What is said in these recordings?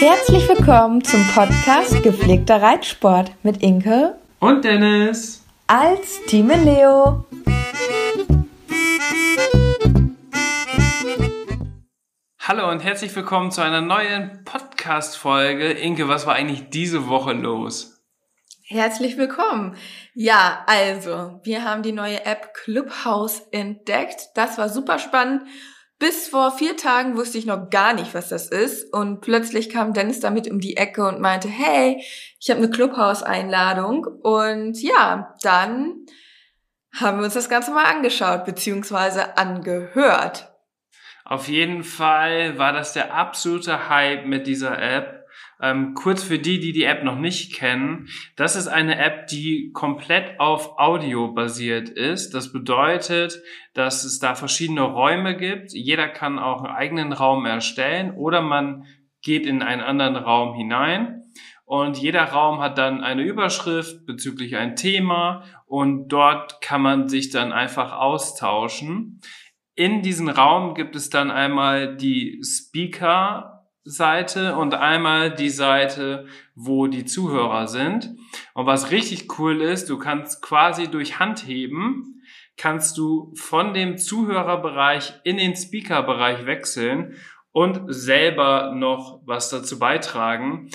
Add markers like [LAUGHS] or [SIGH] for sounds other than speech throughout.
Herzlich willkommen zum Podcast Gepflegter Reitsport mit Inke und Dennis als Team Leo. Hallo und herzlich willkommen zu einer neuen Podcast-Folge. Inke, was war eigentlich diese Woche los? Herzlich willkommen. Ja, also, wir haben die neue App Clubhouse entdeckt. Das war super spannend. Bis vor vier Tagen wusste ich noch gar nicht, was das ist. Und plötzlich kam Dennis damit um die Ecke und meinte, hey, ich habe eine Clubhouse-Einladung. Und ja, dann haben wir uns das Ganze mal angeschaut, beziehungsweise angehört. Auf jeden Fall war das der absolute Hype mit dieser App. Ähm, kurz für die, die die App noch nicht kennen, das ist eine App, die komplett auf Audio basiert ist. Das bedeutet, dass es da verschiedene Räume gibt. Jeder kann auch einen eigenen Raum erstellen oder man geht in einen anderen Raum hinein. Und jeder Raum hat dann eine Überschrift bezüglich ein Thema und dort kann man sich dann einfach austauschen. In diesem Raum gibt es dann einmal die Speaker Seite und einmal die Seite, wo die Zuhörer sind. Und was richtig cool ist, du kannst quasi durch Handheben, kannst du von dem Zuhörerbereich in den Speakerbereich wechseln und selber noch was dazu beitragen.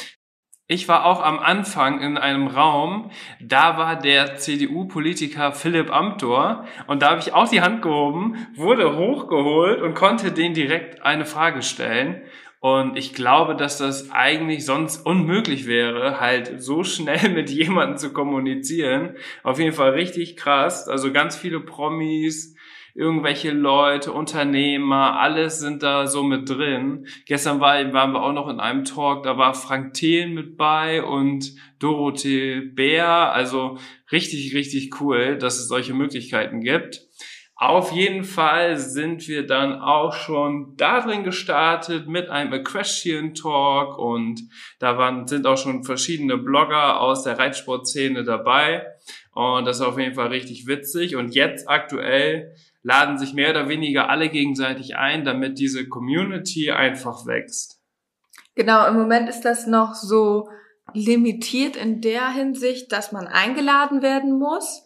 Ich war auch am Anfang in einem Raum, da war der CDU-Politiker Philipp Amthor und da habe ich auch die Hand gehoben, wurde hochgeholt und konnte den direkt eine Frage stellen. Und ich glaube, dass das eigentlich sonst unmöglich wäre, halt so [LAUGHS] schnell mit jemandem zu kommunizieren. Auf jeden Fall richtig krass. Also ganz viele Promis, irgendwelche Leute, Unternehmer, alles sind da so mit drin. Gestern war, waren wir auch noch in einem Talk, da war Frank Thelen mit bei und Dorothee Bär. Also richtig, richtig cool, dass es solche Möglichkeiten gibt. Auf jeden Fall sind wir dann auch schon da drin gestartet mit einem Equestrian Talk und da waren, sind auch schon verschiedene Blogger aus der Reitsportszene dabei und das ist auf jeden Fall richtig witzig und jetzt aktuell laden sich mehr oder weniger alle gegenseitig ein, damit diese Community einfach wächst. Genau, im Moment ist das noch so limitiert in der Hinsicht, dass man eingeladen werden muss.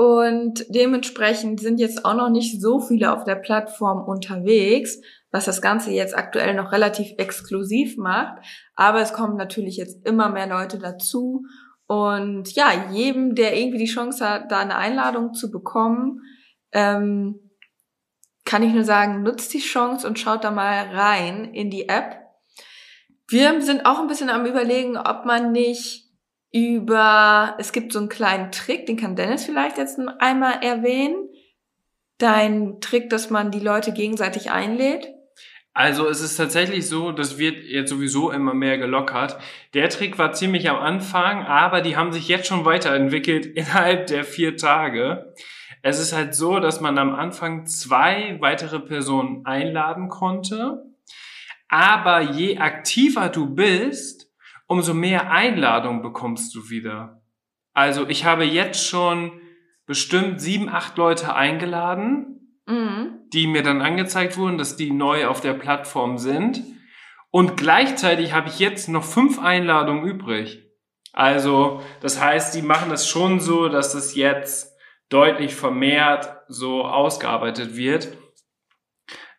Und dementsprechend sind jetzt auch noch nicht so viele auf der Plattform unterwegs, was das Ganze jetzt aktuell noch relativ exklusiv macht. Aber es kommen natürlich jetzt immer mehr Leute dazu. Und ja, jedem, der irgendwie die Chance hat, da eine Einladung zu bekommen, ähm, kann ich nur sagen, nutzt die Chance und schaut da mal rein in die App. Wir sind auch ein bisschen am überlegen, ob man nicht über, es gibt so einen kleinen Trick, den kann Dennis vielleicht jetzt einmal erwähnen. Dein Trick, dass man die Leute gegenseitig einlädt. Also es ist tatsächlich so, das wird jetzt sowieso immer mehr gelockert. Der Trick war ziemlich am Anfang, aber die haben sich jetzt schon weiterentwickelt [LAUGHS] innerhalb der vier Tage. Es ist halt so, dass man am Anfang zwei weitere Personen einladen konnte. Aber je aktiver du bist, umso mehr Einladungen bekommst du wieder. Also ich habe jetzt schon bestimmt sieben, acht Leute eingeladen, mhm. die mir dann angezeigt wurden, dass die neu auf der Plattform sind. Und gleichzeitig habe ich jetzt noch fünf Einladungen übrig. Also das heißt, die machen das schon so, dass es jetzt deutlich vermehrt so ausgearbeitet wird.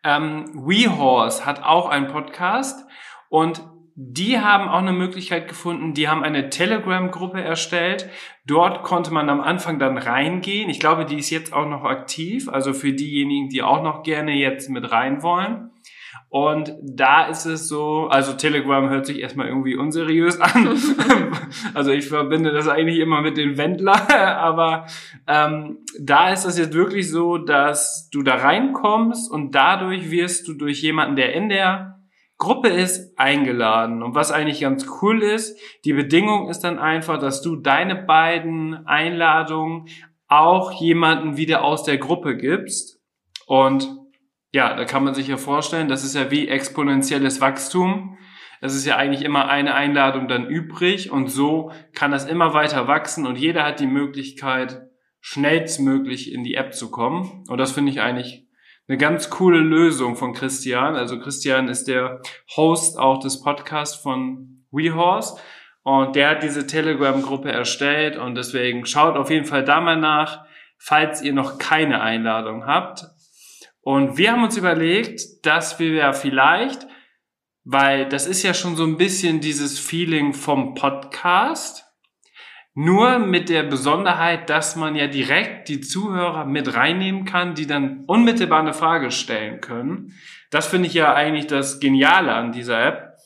Ähm, WeHorse hat auch einen Podcast und die haben auch eine Möglichkeit gefunden, die haben eine Telegram-Gruppe erstellt. Dort konnte man am Anfang dann reingehen. Ich glaube, die ist jetzt auch noch aktiv, also für diejenigen, die auch noch gerne jetzt mit rein wollen. Und da ist es so, also Telegram hört sich erstmal irgendwie unseriös [LAUGHS] an. [LAUGHS] also ich verbinde das eigentlich immer mit den Wendler, [LAUGHS] aber ähm, da ist es jetzt wirklich so, dass du da reinkommst und dadurch wirst du durch jemanden, der in der Gruppe ist, eingeladen. Und was eigentlich ganz cool ist, die Bedingung ist dann einfach, dass du deine beiden Einladungen auch jemanden wieder aus der Gruppe gibst. Und ja, da kann man sich ja vorstellen, das ist ja wie exponentielles Wachstum. Es ist ja eigentlich immer eine Einladung dann übrig und so kann das immer weiter wachsen und jeder hat die Möglichkeit, schnellstmöglich in die App zu kommen. Und das finde ich eigentlich eine ganz coole Lösung von Christian. Also Christian ist der Host auch des Podcasts von WeHorse und der hat diese Telegram-Gruppe erstellt und deswegen schaut auf jeden Fall da mal nach, falls ihr noch keine Einladung habt. Und wir haben uns überlegt, dass wir ja vielleicht, weil das ist ja schon so ein bisschen dieses Feeling vom Podcast, nur mit der Besonderheit, dass man ja direkt die Zuhörer mit reinnehmen kann, die dann unmittelbar eine Frage stellen können. Das finde ich ja eigentlich das Geniale an dieser App.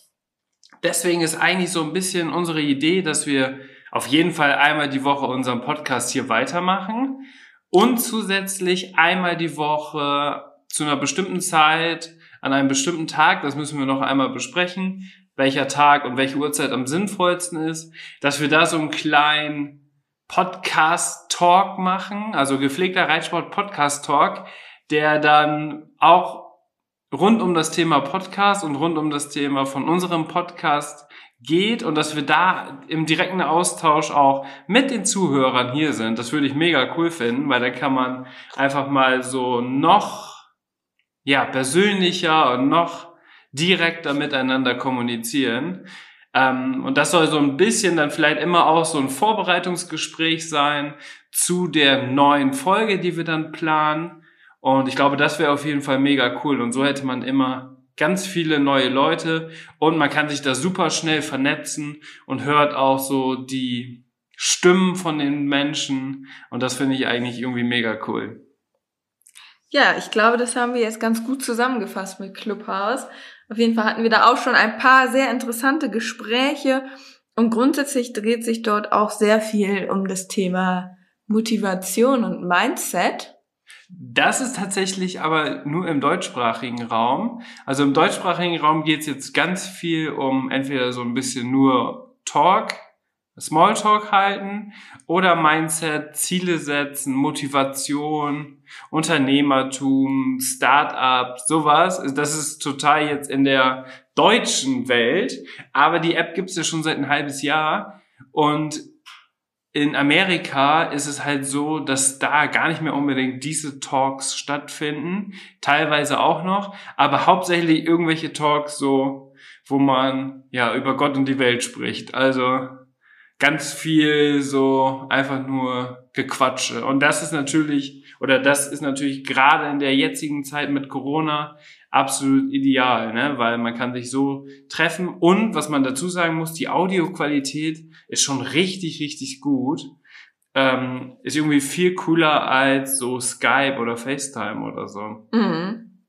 Deswegen ist eigentlich so ein bisschen unsere Idee, dass wir auf jeden Fall einmal die Woche unseren Podcast hier weitermachen und zusätzlich einmal die Woche zu einer bestimmten Zeit, an einem bestimmten Tag, das müssen wir noch einmal besprechen, welcher Tag und welche Uhrzeit am sinnvollsten ist, dass wir da so einen kleinen Podcast-Talk machen, also gepflegter Reitsport-Podcast-Talk, der dann auch rund um das Thema Podcast und rund um das Thema von unserem Podcast geht und dass wir da im direkten Austausch auch mit den Zuhörern hier sind. Das würde ich mega cool finden, weil da kann man einfach mal so noch, ja, persönlicher und noch direkter miteinander kommunizieren. Ähm, und das soll so ein bisschen dann vielleicht immer auch so ein Vorbereitungsgespräch sein zu der neuen Folge, die wir dann planen. Und ich glaube, das wäre auf jeden Fall mega cool. Und so hätte man immer ganz viele neue Leute und man kann sich da super schnell vernetzen und hört auch so die Stimmen von den Menschen und das finde ich eigentlich irgendwie mega cool. Ja, ich glaube, das haben wir jetzt ganz gut zusammengefasst mit Clubhouse. Auf jeden Fall hatten wir da auch schon ein paar sehr interessante Gespräche und grundsätzlich dreht sich dort auch sehr viel um das Thema Motivation und Mindset. Das ist tatsächlich aber nur im deutschsprachigen Raum. Also im deutschsprachigen Raum geht es jetzt ganz viel um entweder so ein bisschen nur Talk, Smalltalk halten oder Mindset, Ziele setzen, Motivation, Unternehmertum, Startup, sowas. Das ist total jetzt in der deutschen Welt, aber die App gibt es ja schon seit ein halbes Jahr und in Amerika ist es halt so, dass da gar nicht mehr unbedingt diese Talks stattfinden, teilweise auch noch, aber hauptsächlich irgendwelche Talks so, wo man ja über Gott und die Welt spricht. Also ganz viel so einfach nur Gequatsche. Und das ist natürlich, oder das ist natürlich gerade in der jetzigen Zeit mit Corona absolut ideal, ne? weil man kann sich so treffen und was man dazu sagen muss, die Audioqualität ist schon richtig, richtig gut. Ähm, ist irgendwie viel cooler als so Skype oder FaceTime oder so. Mhm.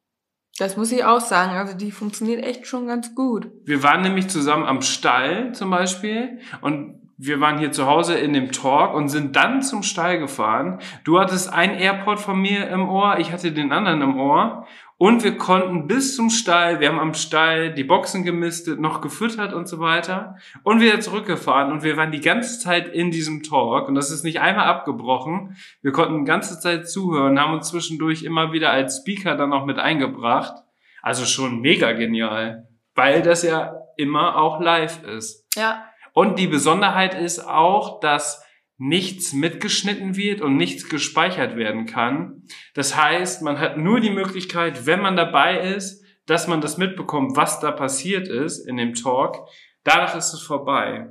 Das muss ich auch sagen. Also die funktioniert echt schon ganz gut. Wir waren nämlich zusammen am Stall zum Beispiel und wir waren hier zu Hause in dem Talk und sind dann zum Stall gefahren. Du hattest ein Airport von mir im Ohr, ich hatte den anderen im Ohr und wir konnten bis zum Stall, wir haben am Stall die Boxen gemistet, noch gefüttert und so weiter und wieder zurückgefahren und wir waren die ganze Zeit in diesem Talk und das ist nicht einmal abgebrochen. Wir konnten die ganze Zeit zuhören, haben uns zwischendurch immer wieder als Speaker dann auch mit eingebracht. Also schon mega genial, weil das ja immer auch live ist. Ja. Und die Besonderheit ist auch, dass nichts mitgeschnitten wird und nichts gespeichert werden kann. Das heißt, man hat nur die Möglichkeit, wenn man dabei ist, dass man das mitbekommt, was da passiert ist in dem Talk. Danach ist es vorbei.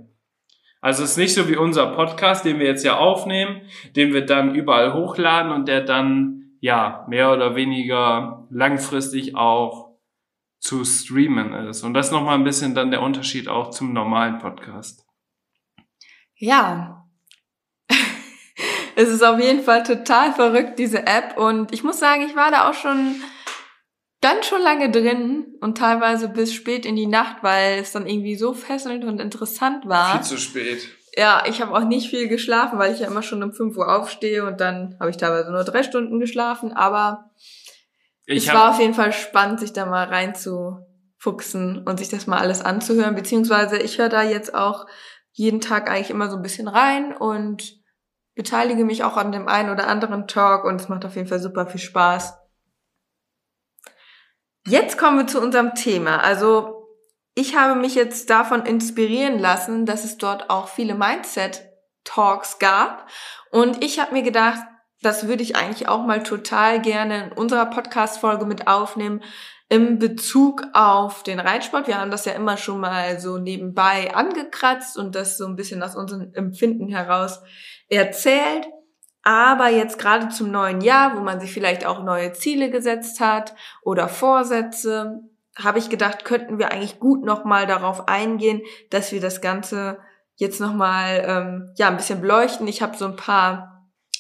Also es ist nicht so wie unser Podcast, den wir jetzt ja aufnehmen, den wir dann überall hochladen und der dann ja mehr oder weniger langfristig auch zu streamen ist. Und das ist nochmal ein bisschen dann der Unterschied auch zum normalen Podcast. Ja, [LAUGHS] es ist auf jeden Fall total verrückt, diese App. Und ich muss sagen, ich war da auch schon ganz schon lange drin und teilweise bis spät in die Nacht, weil es dann irgendwie so fesselnd und interessant war. Viel zu spät. Ja, ich habe auch nicht viel geschlafen, weil ich ja immer schon um 5 Uhr aufstehe und dann habe ich teilweise nur drei Stunden geschlafen, aber Ich es war auf jeden Fall spannend, sich da mal reinzufuchsen und sich das mal alles anzuhören, beziehungsweise ich höre da jetzt auch jeden Tag eigentlich immer so ein bisschen rein und beteilige mich auch an dem einen oder anderen Talk und es macht auf jeden Fall super viel Spaß. Jetzt kommen wir zu unserem Thema. Also ich habe mich jetzt davon inspirieren lassen, dass es dort auch viele Mindset-Talks gab. Und ich habe mir gedacht, das würde ich eigentlich auch mal total gerne in unserer Podcast-Folge mit aufnehmen im Bezug auf den Reitsport. Wir haben das ja immer schon mal so nebenbei angekratzt und das so ein bisschen aus unserem Empfinden heraus erzählt. Aber jetzt gerade zum neuen Jahr, wo man sich vielleicht auch neue Ziele gesetzt hat oder Vorsätze, habe ich gedacht, könnten wir eigentlich gut nochmal darauf eingehen, dass wir das Ganze jetzt nochmal ähm, ja, ein bisschen beleuchten. Ich habe so ein paar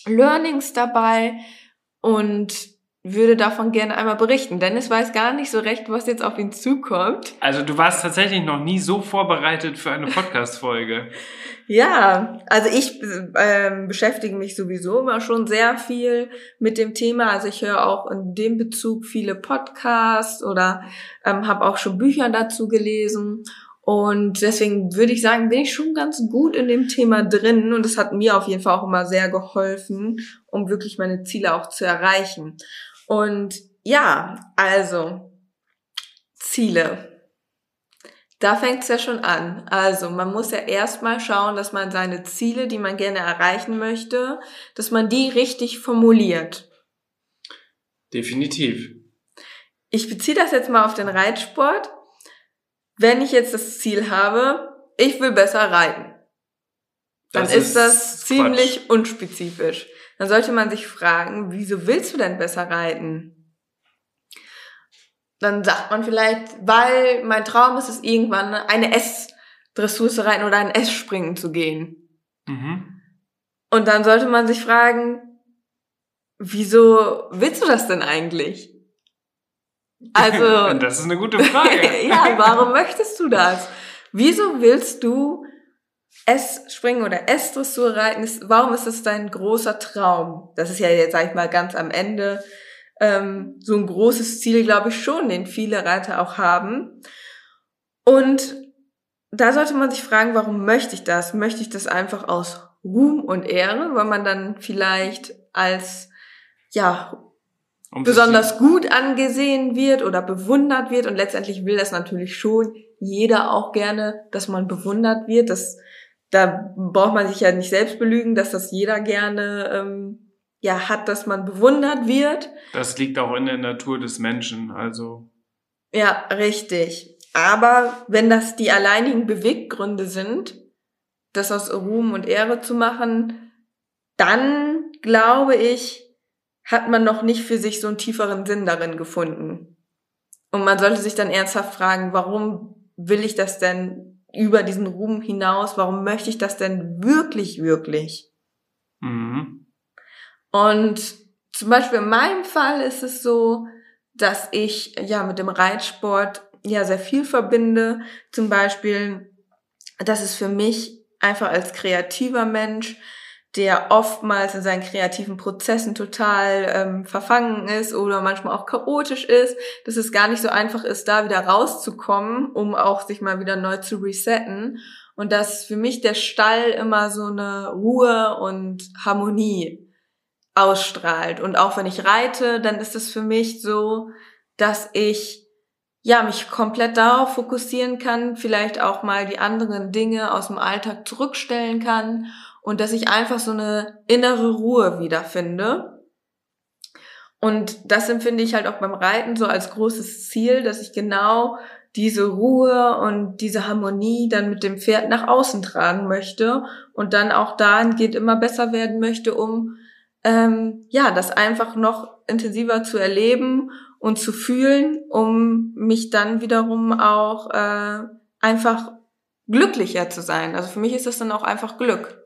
Learnings dabei und würde davon gerne einmal berichten. Dennis weiß gar nicht so recht, was jetzt auf ihn zukommt. Also du warst tatsächlich noch nie so vorbereitet für eine Podcast-Folge. [LAUGHS] Ja, also ich ähm, beschäftige mich sowieso immer schon sehr viel mit dem Thema. Also ich höre auch in dem Bezug viele Podcasts oder ähm, habe auch schon Bücher dazu gelesen. Und deswegen würde ich sagen, bin ich schon ganz gut in dem Thema drin. Und es hat mir auf jeden Fall auch immer sehr geholfen, um wirklich meine Ziele auch zu erreichen. Und ja, also Ziele. Da fängt es ja schon an. Also man muss ja erstmal schauen, dass man seine Ziele, die man gerne erreichen möchte, dass man die richtig formuliert. Definitiv. Ich beziehe das jetzt mal auf den Reitsport. Wenn ich jetzt das Ziel habe, ich will besser reiten, dann Das ist, ist das ziemlich Quatsch. unspezifisch. Dann sollte man sich fragen, wieso willst du denn besser reiten? Dann sagt man vielleicht, weil mein Traum ist es irgendwann eine S-Dressur zu reiten oder ein S-Springen zu gehen. Mhm. Und dann sollte man sich fragen, wieso willst du das denn eigentlich? Also, [LAUGHS] das ist eine gute Frage. [LAUGHS] ja, warum möchtest du das? Wieso willst du S-Springen oder S-Dressur reiten? Warum ist das dein großer Traum? Das ist ja jetzt, sag ich mal, ganz am Ende ähm, so ein großes Ziel, glaube ich schon, den viele Reiter auch haben. Und da sollte man sich fragen, warum möchte ich das? Möchte ich das einfach aus Ruhm und Ehre, weil man dann vielleicht als ja Um besonders gut angesehen wird oder bewundert wird und letztendlich will das natürlich schon jeder auch gerne, dass man bewundert wird. Das, da braucht man sich ja nicht selbst belügen, dass das jeder gerne ähm, ja hat, dass man bewundert wird. Das liegt auch in der Natur des Menschen. Also Ja, richtig. Aber wenn das die alleinigen Beweggründe sind, das aus Ruhm und Ehre zu machen, dann glaube ich, hat man noch nicht für sich so einen tieferen Sinn darin gefunden. Und man sollte sich dann ernsthaft fragen, warum will ich das denn über diesen Ruhm hinaus? Warum möchte ich das denn wirklich, wirklich? mhm. Und zum Beispiel in meinem Fall ist es so, dass ich ja mit dem Reitsport ja sehr viel verbinde. Zum Beispiel, dass es für mich einfach als kreativer Mensch, der oftmals in seinen kreativen Prozessen total ähm, verfangen ist oder manchmal auch chaotisch ist, dass es gar nicht so einfach ist, da wieder rauszukommen, um auch sich mal wieder neu zu resetten. Und dass für mich der Stall immer so eine Ruhe und Harmonie ausstrahlt. Und auch wenn ich reite, dann ist es für mich so, dass ich ja mich komplett darauf fokussieren kann, vielleicht auch mal die anderen Dinge aus dem Alltag zurückstellen kann und dass ich einfach so eine innere Ruhe wiederfinde. Und das empfinde ich halt auch beim Reiten so als großes Ziel, dass ich genau diese Ruhe und diese Harmonie dann mit dem Pferd nach außen tragen möchte und dann auch dahingehend immer besser werden möchte, um ähm, ja das einfach noch intensiver zu erleben und zu fühlen, um mich dann wiederum auch äh, einfach glücklicher zu sein. Also für mich ist das dann auch einfach Glück.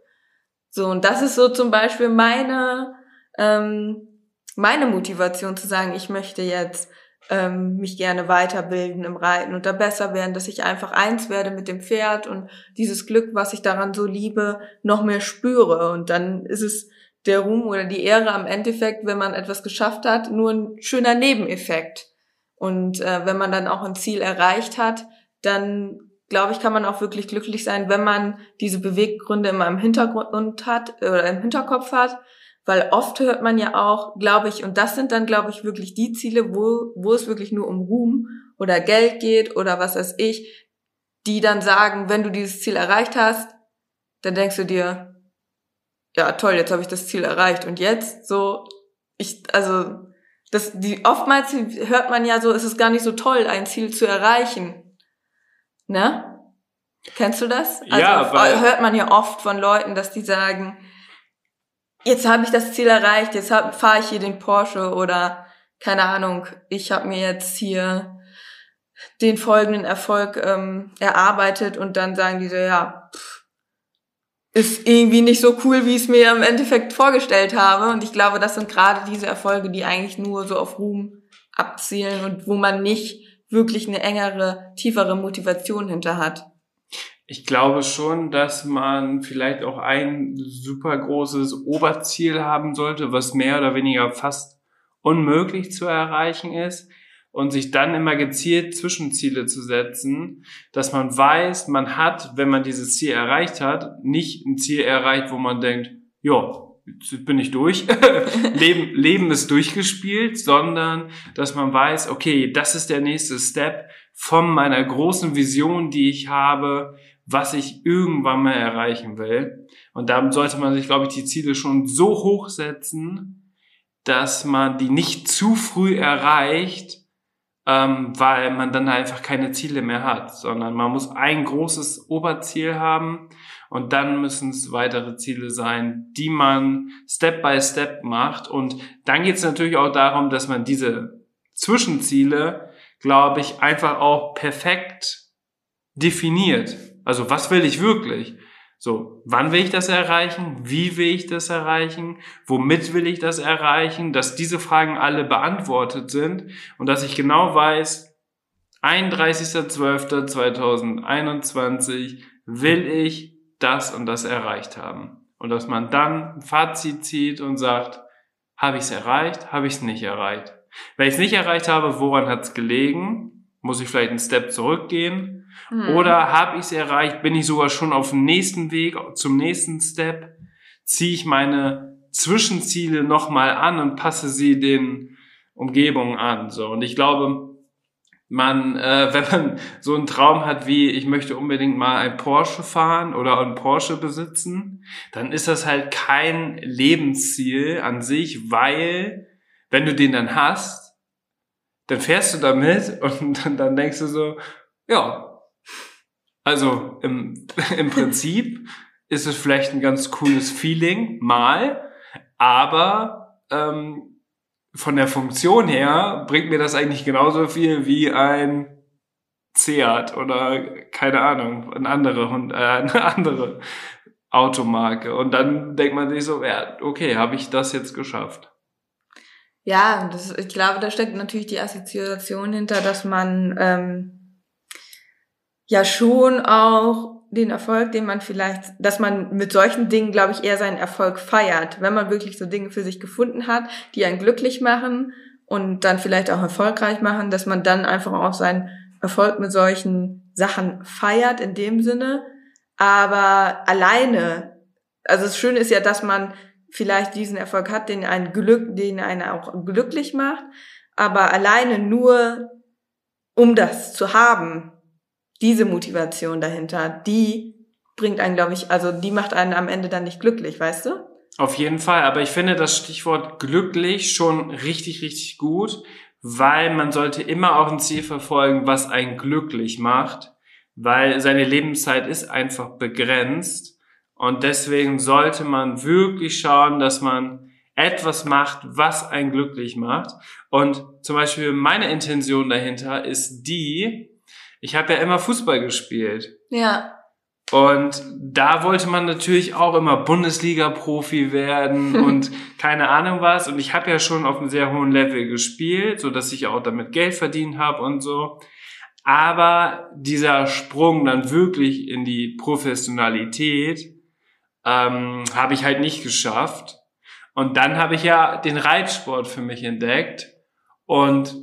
So und das ist so zum Beispiel meine ähm, meine Motivation zu sagen, ich möchte jetzt ähm, mich gerne weiterbilden im Reiten und da besser werden, dass ich einfach eins werde mit dem Pferd und dieses Glück, was ich daran so liebe, noch mehr spüre. Und dann ist es der Ruhm oder die Ehre am Endeffekt, wenn man etwas geschafft hat, nur ein schöner Nebeneffekt. Und äh, wenn man dann auch ein Ziel erreicht hat, dann glaube ich, kann man auch wirklich glücklich sein, wenn man diese Beweggründe immer im Hintergrund hat oder im Hinterkopf hat. Weil oft hört man ja auch, glaube ich, und das sind dann, glaube ich, wirklich die Ziele, wo, wo es wirklich nur um Ruhm oder Geld geht oder was weiß ich, die dann sagen, wenn du dieses Ziel erreicht hast, dann denkst du dir, ja toll, jetzt habe ich das Ziel erreicht und jetzt so, ich, also das, die oftmals hört man ja so, es ist gar nicht so toll, ein Ziel zu erreichen. Ne? Kennst du das? Also ja, weil hört man ja oft von Leuten, dass die sagen, jetzt habe ich das Ziel erreicht, jetzt fahre ich hier den Porsche oder keine Ahnung, ich habe mir jetzt hier den folgenden Erfolg ähm, erarbeitet und dann sagen die so, ja, pff, ist irgendwie nicht so cool, wie ich es mir im Endeffekt vorgestellt habe. Und ich glaube, das sind gerade diese Erfolge, die eigentlich nur so auf Ruhm abzielen und wo man nicht wirklich eine engere, tiefere Motivation hinter hat. Ich glaube schon, dass man vielleicht auch ein super großes Oberziel haben sollte, was mehr oder weniger fast unmöglich zu erreichen ist und sich dann immer gezielt Zwischenziele zu setzen, dass man weiß, man hat, wenn man dieses Ziel erreicht hat, nicht ein Ziel erreicht, wo man denkt, ja, bin ich durch, [LAUGHS] Leben, Leben ist durchgespielt, sondern dass man weiß, okay, das ist der nächste Step von meiner großen Vision, die ich habe, was ich irgendwann mal erreichen will. Und da sollte man sich, glaube ich, die Ziele schon so hoch setzen, dass man die nicht zu früh erreicht, ähm, weil man dann einfach keine Ziele mehr hat, sondern man muss ein großes Oberziel haben und dann müssen es weitere Ziele sein, die man Step by Step macht. Und dann geht es natürlich auch darum, dass man diese Zwischenziele, glaube ich, einfach auch perfekt definiert. Also was will ich wirklich? So, wann will ich das erreichen? Wie will ich das erreichen? Womit will ich das erreichen? Dass diese Fragen alle beantwortet sind und dass ich genau weiß, 31.12.2021 will ich das und das erreicht haben. Und dass man dann ein Fazit zieht und sagt, habe ich es erreicht, habe ich es nicht erreicht. Wenn ich es nicht erreicht habe, woran hat es gelegen? Muss ich vielleicht einen Step zurückgehen? Mhm. Oder habe ich es erreicht? Bin ich sogar schon auf dem nächsten Weg zum nächsten Step? Ziehe ich meine Zwischenziele nochmal an und passe sie den Umgebungen an. So und ich glaube, man, äh, [LAUGHS] wenn man so einen Traum hat wie ich möchte unbedingt mal ein Porsche fahren oder ein Porsche besitzen, dann ist das halt kein Lebensziel an sich, weil wenn du den dann hast, dann fährst du damit [LAUGHS] und dann, dann denkst du so, ja, also im, [LAUGHS] im Prinzip ist es vielleicht ein ganz cooles Feeling, mal, aber ähm, von der Funktion her bringt mir das eigentlich genauso viel wie ein Seat oder keine Ahnung, eine andere, äh, [LAUGHS] eine andere Automarke. Und dann denkt man sich so, ja, okay, habe ich das jetzt geschafft. Ja, das, ich glaube, da steckt natürlich die Assoziation hinter, dass man ähm, ja schon auch den Erfolg, den man vielleicht, dass man mit solchen Dingen, glaube ich, eher seinen Erfolg feiert, wenn man wirklich so Dinge für sich gefunden hat, die einen glücklich machen und dann vielleicht auch erfolgreich machen, dass man dann einfach auch seinen Erfolg mit solchen Sachen feiert in dem Sinne. Aber alleine, also das Schöne ist ja, dass man vielleicht diesen Erfolg hat, den einen Glück, den einen auch glücklich macht, aber alleine nur um das zu haben, diese Motivation dahinter, die bringt einen, glaube ich, also die macht einen am Ende dann nicht glücklich, weißt du? Auf jeden Fall, aber ich finde das Stichwort glücklich schon richtig, richtig gut, weil man sollte immer auch ein Ziel verfolgen, was einen glücklich macht, weil seine Lebenszeit ist einfach begrenzt und deswegen sollte man wirklich schauen, dass man etwas macht, was einen glücklich macht. Und zum Beispiel meine Intention dahinter ist die, ich habe ja immer Fußball gespielt. Ja. Und da wollte man natürlich auch immer Bundesliga-Profi werden [LAUGHS] und keine Ahnung was. Und ich habe ja schon auf einem sehr hohen Level gespielt, so dass ich auch damit Geld verdient habe und so. Aber dieser Sprung dann wirklich in die Professionalität ähm, habe ich halt nicht geschafft. Und dann habe ich ja den Reitsport für mich entdeckt. Und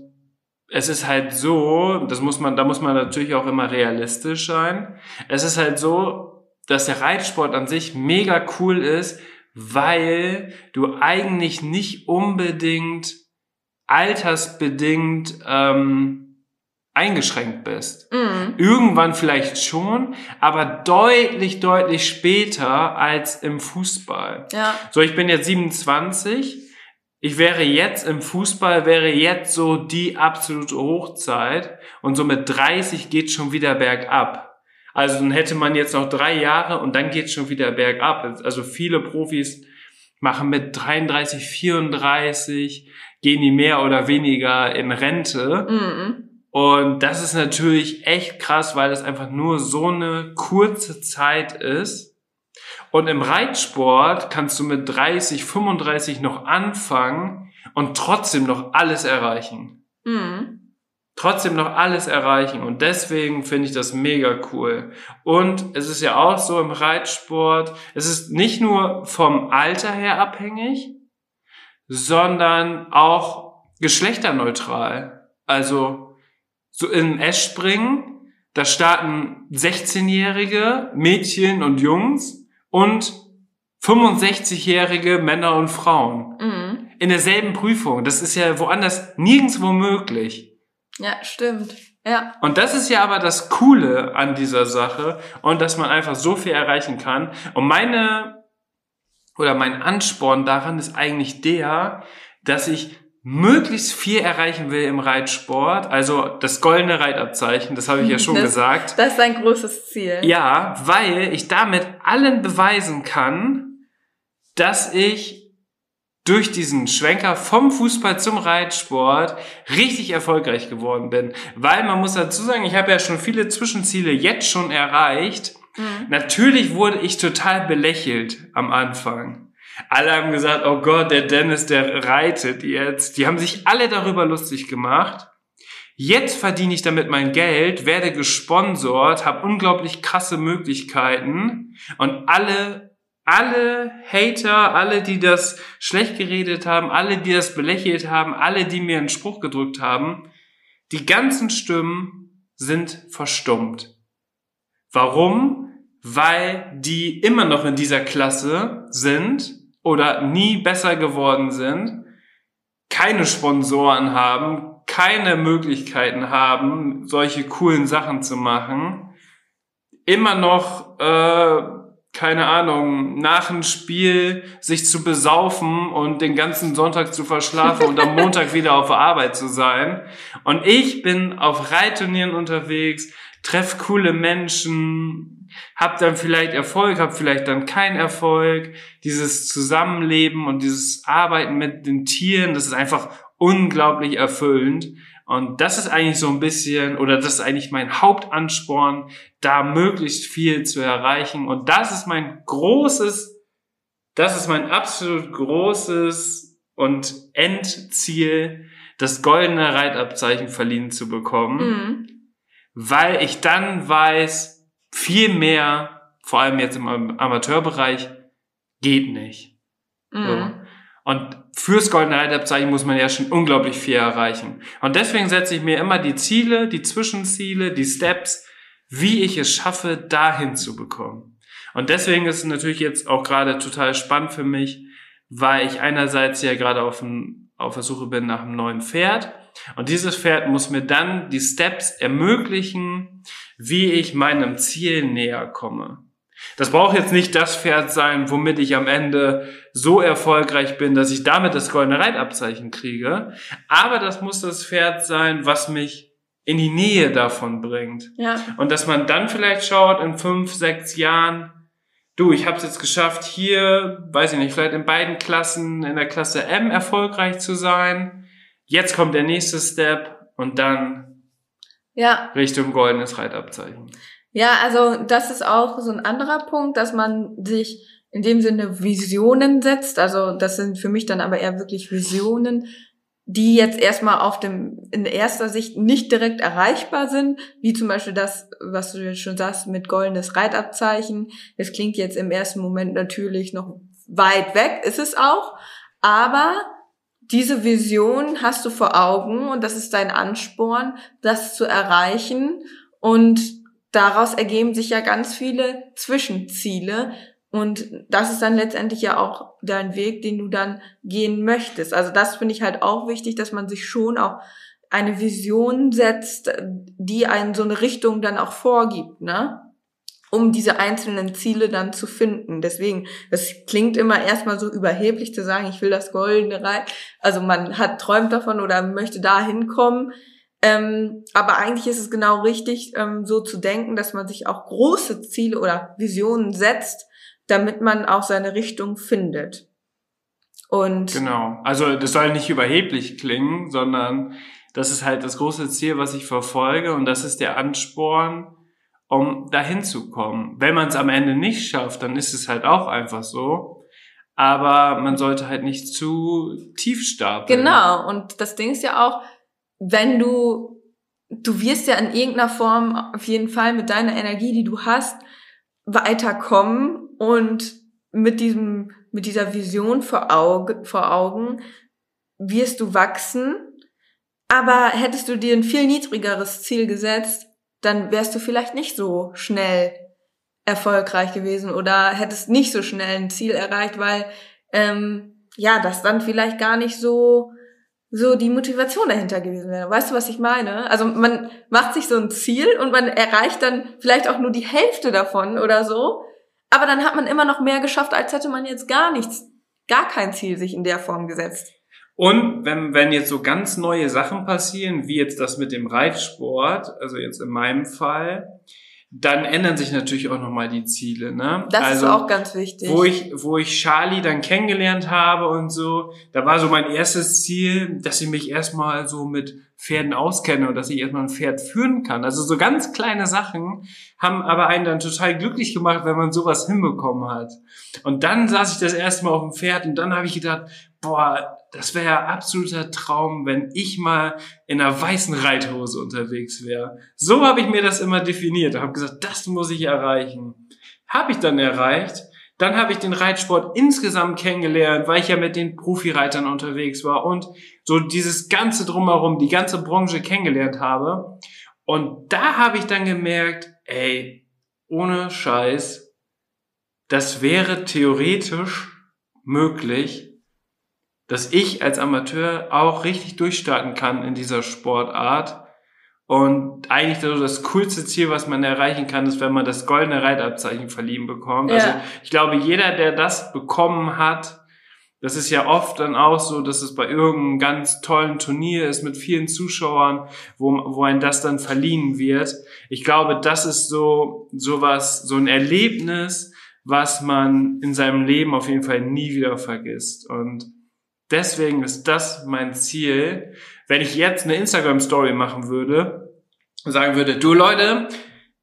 es ist halt so, das muss man, da muss man natürlich auch immer realistisch sein. Es ist halt so, dass der Reitsport an sich mega cool ist, weil du eigentlich nicht unbedingt altersbedingt ähm, eingeschränkt bist. Mhm. Irgendwann vielleicht schon, aber deutlich, deutlich später als im Fußball. Ja. So, ich bin jetzt 27. Ich wäre jetzt im Fußball, wäre jetzt so die absolute Hochzeit und so mit 30 geht schon wieder bergab. Also dann hätte man jetzt noch drei Jahre und dann geht schon wieder bergab. Also viele Profis machen mit 33, 34, gehen die mehr oder weniger in Rente. Mhm. Und das ist natürlich echt krass, weil es einfach nur so eine kurze Zeit ist. Und im Reitsport kannst du mit 30, 35 noch anfangen und trotzdem noch alles erreichen. Mhm. Trotzdem noch alles erreichen. Und deswegen finde ich das mega cool. Und es ist ja auch so im Reitsport, es ist nicht nur vom Alter her abhängig, sondern auch geschlechterneutral. Also so in Eschspringen, da starten 16-jährige Mädchen und Jungs und 65-jährige Männer und Frauen. Mhm. In derselben Prüfung. Das ist ja woanders nirgendwo möglich. Ja, stimmt. Ja. Und das ist ja aber das Coole an dieser Sache und dass man einfach so viel erreichen kann. Und meine oder mein Ansporn daran ist eigentlich der, dass ich möglichst viel erreichen will im Reitsport, also das goldene Reitabzeichen, das habe ich ja schon das, gesagt. Das ist ein großes Ziel. Ja, weil ich damit allen beweisen kann, dass ich durch diesen Schwenker vom Fußball zum Reitsport richtig erfolgreich geworden bin. Weil man muss dazu sagen, ich habe ja schon viele Zwischenziele jetzt schon erreicht. Mhm. Natürlich wurde ich total belächelt am Anfang. Alle haben gesagt, oh Gott, der Dennis, der reitet jetzt. Die haben sich alle darüber lustig gemacht. Jetzt verdiene ich damit mein Geld, werde gesponsort, habe unglaublich krasse Möglichkeiten und alle, alle Hater, alle, die das schlecht geredet haben, alle, die das belächelt haben, alle, die mir einen Spruch gedrückt haben, die ganzen Stimmen sind verstummt. Warum? Weil die immer noch in dieser Klasse sind oder nie besser geworden sind, keine Sponsoren haben, keine Möglichkeiten haben, solche coolen Sachen zu machen, immer noch, äh, keine Ahnung, nach dem Spiel sich zu besaufen und den ganzen Sonntag zu verschlafen und am [LAUGHS] Montag wieder auf Arbeit zu sein. Und ich bin auf Reitturnieren unterwegs, treff coole Menschen, hab dann vielleicht Erfolg, hab vielleicht dann keinen Erfolg. Dieses Zusammenleben und dieses Arbeiten mit den Tieren, das ist einfach unglaublich erfüllend. Und das ist eigentlich so ein bisschen, oder das ist eigentlich mein Hauptansporn, da möglichst viel zu erreichen. Und das ist mein großes, das ist mein absolut großes und Endziel, das goldene Reitabzeichen verliehen zu bekommen. Mhm. Weil ich dann weiß, viel mehr, vor allem jetzt im Amateurbereich, geht nicht. Mhm. So. Und fürs Goldene Reitabzeichen muss man ja schon unglaublich viel erreichen. Und deswegen setze ich mir immer die Ziele, die Zwischenziele, die Steps, wie ich es schaffe, dahin zu bekommen. Und deswegen ist es natürlich jetzt auch gerade total spannend für mich, weil ich einerseits ja gerade auf, ein, auf der Suche bin nach einem neuen Pferd. Und dieses Pferd muss mir dann die Steps ermöglichen, wie ich meinem Ziel näher komme. Das braucht jetzt nicht das Pferd sein, womit ich am Ende so erfolgreich bin, dass ich damit das goldene Reitabzeichen kriege. Aber das muss das Pferd sein, was mich in die Nähe davon bringt. Ja. Und dass man dann vielleicht schaut, in fünf, sechs Jahren, du, ich habe es jetzt geschafft, hier, weiß ich nicht, vielleicht in beiden Klassen, in der Klasse M erfolgreich zu sein. Jetzt kommt der nächste Step und dann ja. Richtung goldenes Reitabzeichen. Ja, also das ist auch so ein anderer Punkt, dass man sich in dem Sinne Visionen setzt. Also das sind für mich dann aber eher wirklich Visionen, die jetzt erstmal auf dem, in erster Sicht nicht direkt erreichbar sind, wie zum Beispiel das, was du jetzt schon sagst, mit goldenes Reitabzeichen. Das klingt jetzt im ersten Moment natürlich noch weit weg, ist es auch, aber diese Vision hast du vor Augen und das ist dein Ansporn, das zu erreichen und daraus ergeben sich ja ganz viele Zwischenziele, und das ist dann letztendlich ja auch dein Weg, den du dann gehen möchtest. Also das finde ich halt auch wichtig, dass man sich schon auch eine Vision setzt, die einen so eine Richtung dann auch vorgibt, ne? Um diese einzelnen Ziele dann zu finden. Deswegen, das klingt immer erstmal so überheblich zu sagen, ich will das goldene Reit. Also man hat träumt davon oder möchte da hinkommen. Ähm, aber eigentlich ist es genau richtig, ähm, so zu denken, dass man sich auch große Ziele oder Visionen setzt, damit man auch seine Richtung findet. Und genau, also das soll nicht überheblich klingen, sondern das ist halt das große Ziel, was ich verfolge und das ist der Ansporn, um dahin zu kommen. Wenn man es am Ende nicht schafft, dann ist es halt auch einfach so. Aber man sollte halt nicht zu tief stapeln. Genau. Und das Ding ist ja auch, wenn du, du wirst ja in irgendeiner Form auf jeden Fall mit deiner Energie, die du hast, weiterkommen und mit diesem, mit dieser Vision vor, Auge, vor Augen wirst du wachsen. Aber hättest du dir ein viel niedrigeres Ziel gesetzt, dann wärst du vielleicht nicht so schnell erfolgreich gewesen oder hättest nicht so schnell ein Ziel erreicht, weil ähm, ja, das dann vielleicht gar nicht so so die Motivation dahinter gewesen wäre. Weißt du, was ich meine? Also man macht sich so ein Ziel und man erreicht dann vielleicht auch nur die Hälfte davon oder so. Aber dann hat man immer noch mehr geschafft, als hätte man jetzt gar nichts, gar kein Ziel sich in der Form gesetzt. Und wenn, wenn jetzt so ganz neue Sachen passieren, wie jetzt das mit dem Reitsport, also jetzt in meinem Fall, dann ändern sich natürlich auch nochmal die Ziele, ne? Das also, ist auch ganz wichtig. Wo ich, wo ich Charlie dann kennengelernt habe und so, da war so mein erstes Ziel, dass ich mich erstmal so mit Pferden auskenne und dass ich erstmal ein Pferd führen kann. Also so ganz kleine Sachen haben aber einen dann total glücklich gemacht, wenn man sowas hinbekommen hat. Und dann saß ich das erste Mal auf dem Pferd und dann habe ich gedacht, boah, das wäre ja absoluter Traum, wenn ich mal in einer weißen Reithose unterwegs wäre. So habe ich mir das immer definiert. Ich habe gesagt, das muss ich erreichen. Habe ich dann erreicht. Dann habe ich den Reitsport insgesamt kennengelernt, weil ich ja mit den Profireitern unterwegs war und so dieses ganze drumherum, die ganze Branche kennengelernt habe. Und da habe ich dann gemerkt, ey, ohne Scheiß, das wäre theoretisch möglich, dass ich als Amateur auch richtig durchstarten kann in dieser Sportart. Und eigentlich so das coolste Ziel, was man erreichen kann, ist, wenn man das goldene Reitabzeichen verliehen bekommt. Ja. Also ich glaube, jeder, der das bekommen hat, das ist ja oft dann auch so, dass es bei irgendeinem ganz tollen Turnier ist mit vielen Zuschauern, wo, wo ein das dann verliehen wird. Ich glaube, das ist so, sowas, so ein Erlebnis, was man in seinem Leben auf jeden Fall nie wieder vergisst. Und Deswegen ist das mein Ziel. Wenn ich jetzt eine Instagram-Story machen würde und sagen würde, du Leute,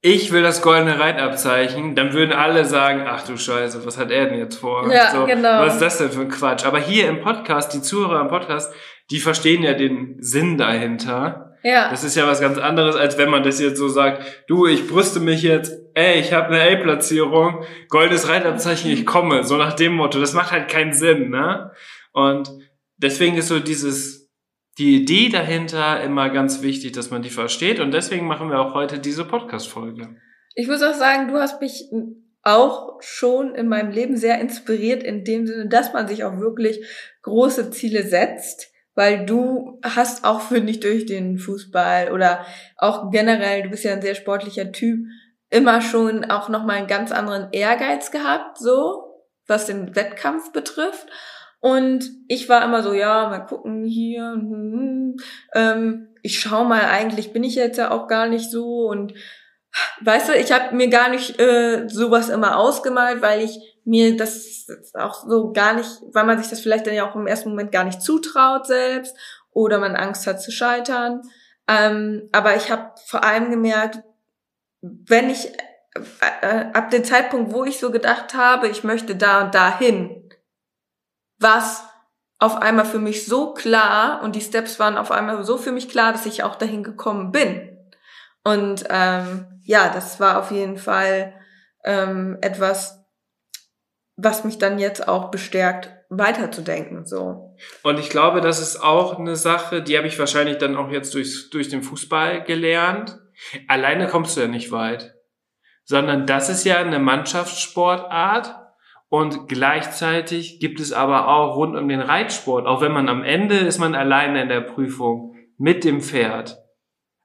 ich will das goldene Reitabzeichen, dann würden alle sagen, ach du Scheiße, was hat er denn jetzt vor? Ja, so, genau. Was ist das denn für ein Quatsch? Aber hier im Podcast, die Zuhörer im Podcast, die verstehen ja den Sinn dahinter. Ja. Das ist ja was ganz anderes, als wenn man das jetzt so sagt, du, ich brüste mich jetzt, ey, ich habe eine A-Platzierung, goldenes Reitabzeichen, ich komme. So nach dem Motto. Das macht halt keinen Sinn, ne? Und deswegen ist so dieses, die Idee dahinter immer ganz wichtig, dass man die versteht. Und deswegen machen wir auch heute diese Podcast-Folge. Ich muss auch sagen, du hast mich auch schon in meinem Leben sehr inspiriert in dem Sinne, dass man sich auch wirklich große Ziele setzt, weil du hast auch, finde ich, durch den Fußball oder auch generell, du bist ja ein sehr sportlicher Typ, immer schon auch nochmal einen ganz anderen Ehrgeiz gehabt, so, was den Wettkampf betrifft. Und ich war immer so, ja, mal gucken hier. Hm, hm, ähm, ich schau mal, eigentlich bin ich jetzt ja auch gar nicht so. Und weißt du, ich habe mir gar nicht äh, sowas immer ausgemalt, weil ich mir das auch so gar nicht, weil man sich das vielleicht dann ja auch im ersten Moment gar nicht zutraut selbst oder man Angst hat zu scheitern. Ähm, aber ich habe vor allem gemerkt, wenn ich äh, äh, ab dem Zeitpunkt, wo ich so gedacht habe, ich möchte da und da hin, was auf einmal für mich so klar und die Steps waren auf einmal so für mich klar, dass ich auch dahin gekommen bin. Und ähm, ja, das war auf jeden Fall ähm, etwas, was mich dann jetzt auch bestärkt, weiterzudenken. So. Und ich glaube, das ist auch eine Sache, die habe ich wahrscheinlich dann auch jetzt durch, durch den Fußball gelernt. Alleine kommst du ja nicht weit sondern das ist ja eine Mannschaftssportart und gleichzeitig gibt es aber auch rund um den Reitsport, auch wenn man am Ende ist man alleine in der Prüfung mit dem Pferd.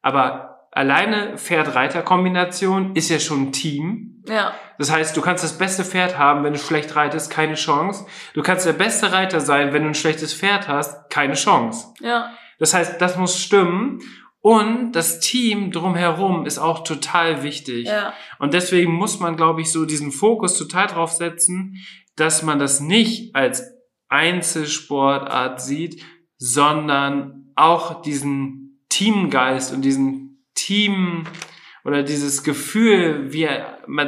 Aber alleine Pferd-Reiter-Kombination ist ja schon ein Team. Ja. Das heißt, du kannst das beste Pferd haben, wenn du schlecht reitest, keine Chance. Du kannst der beste Reiter sein, wenn du ein schlechtes Pferd hast, keine Chance. Ja. Das heißt, das muss stimmen. Und das Team drumherum ist auch total wichtig. Ja. Und deswegen muss man, glaube ich, so diesen Fokus total drauf setzen, dass man das nicht als Einzelsportart sieht, sondern auch diesen Teamgeist und diesen Team oder dieses Gefühl, wie,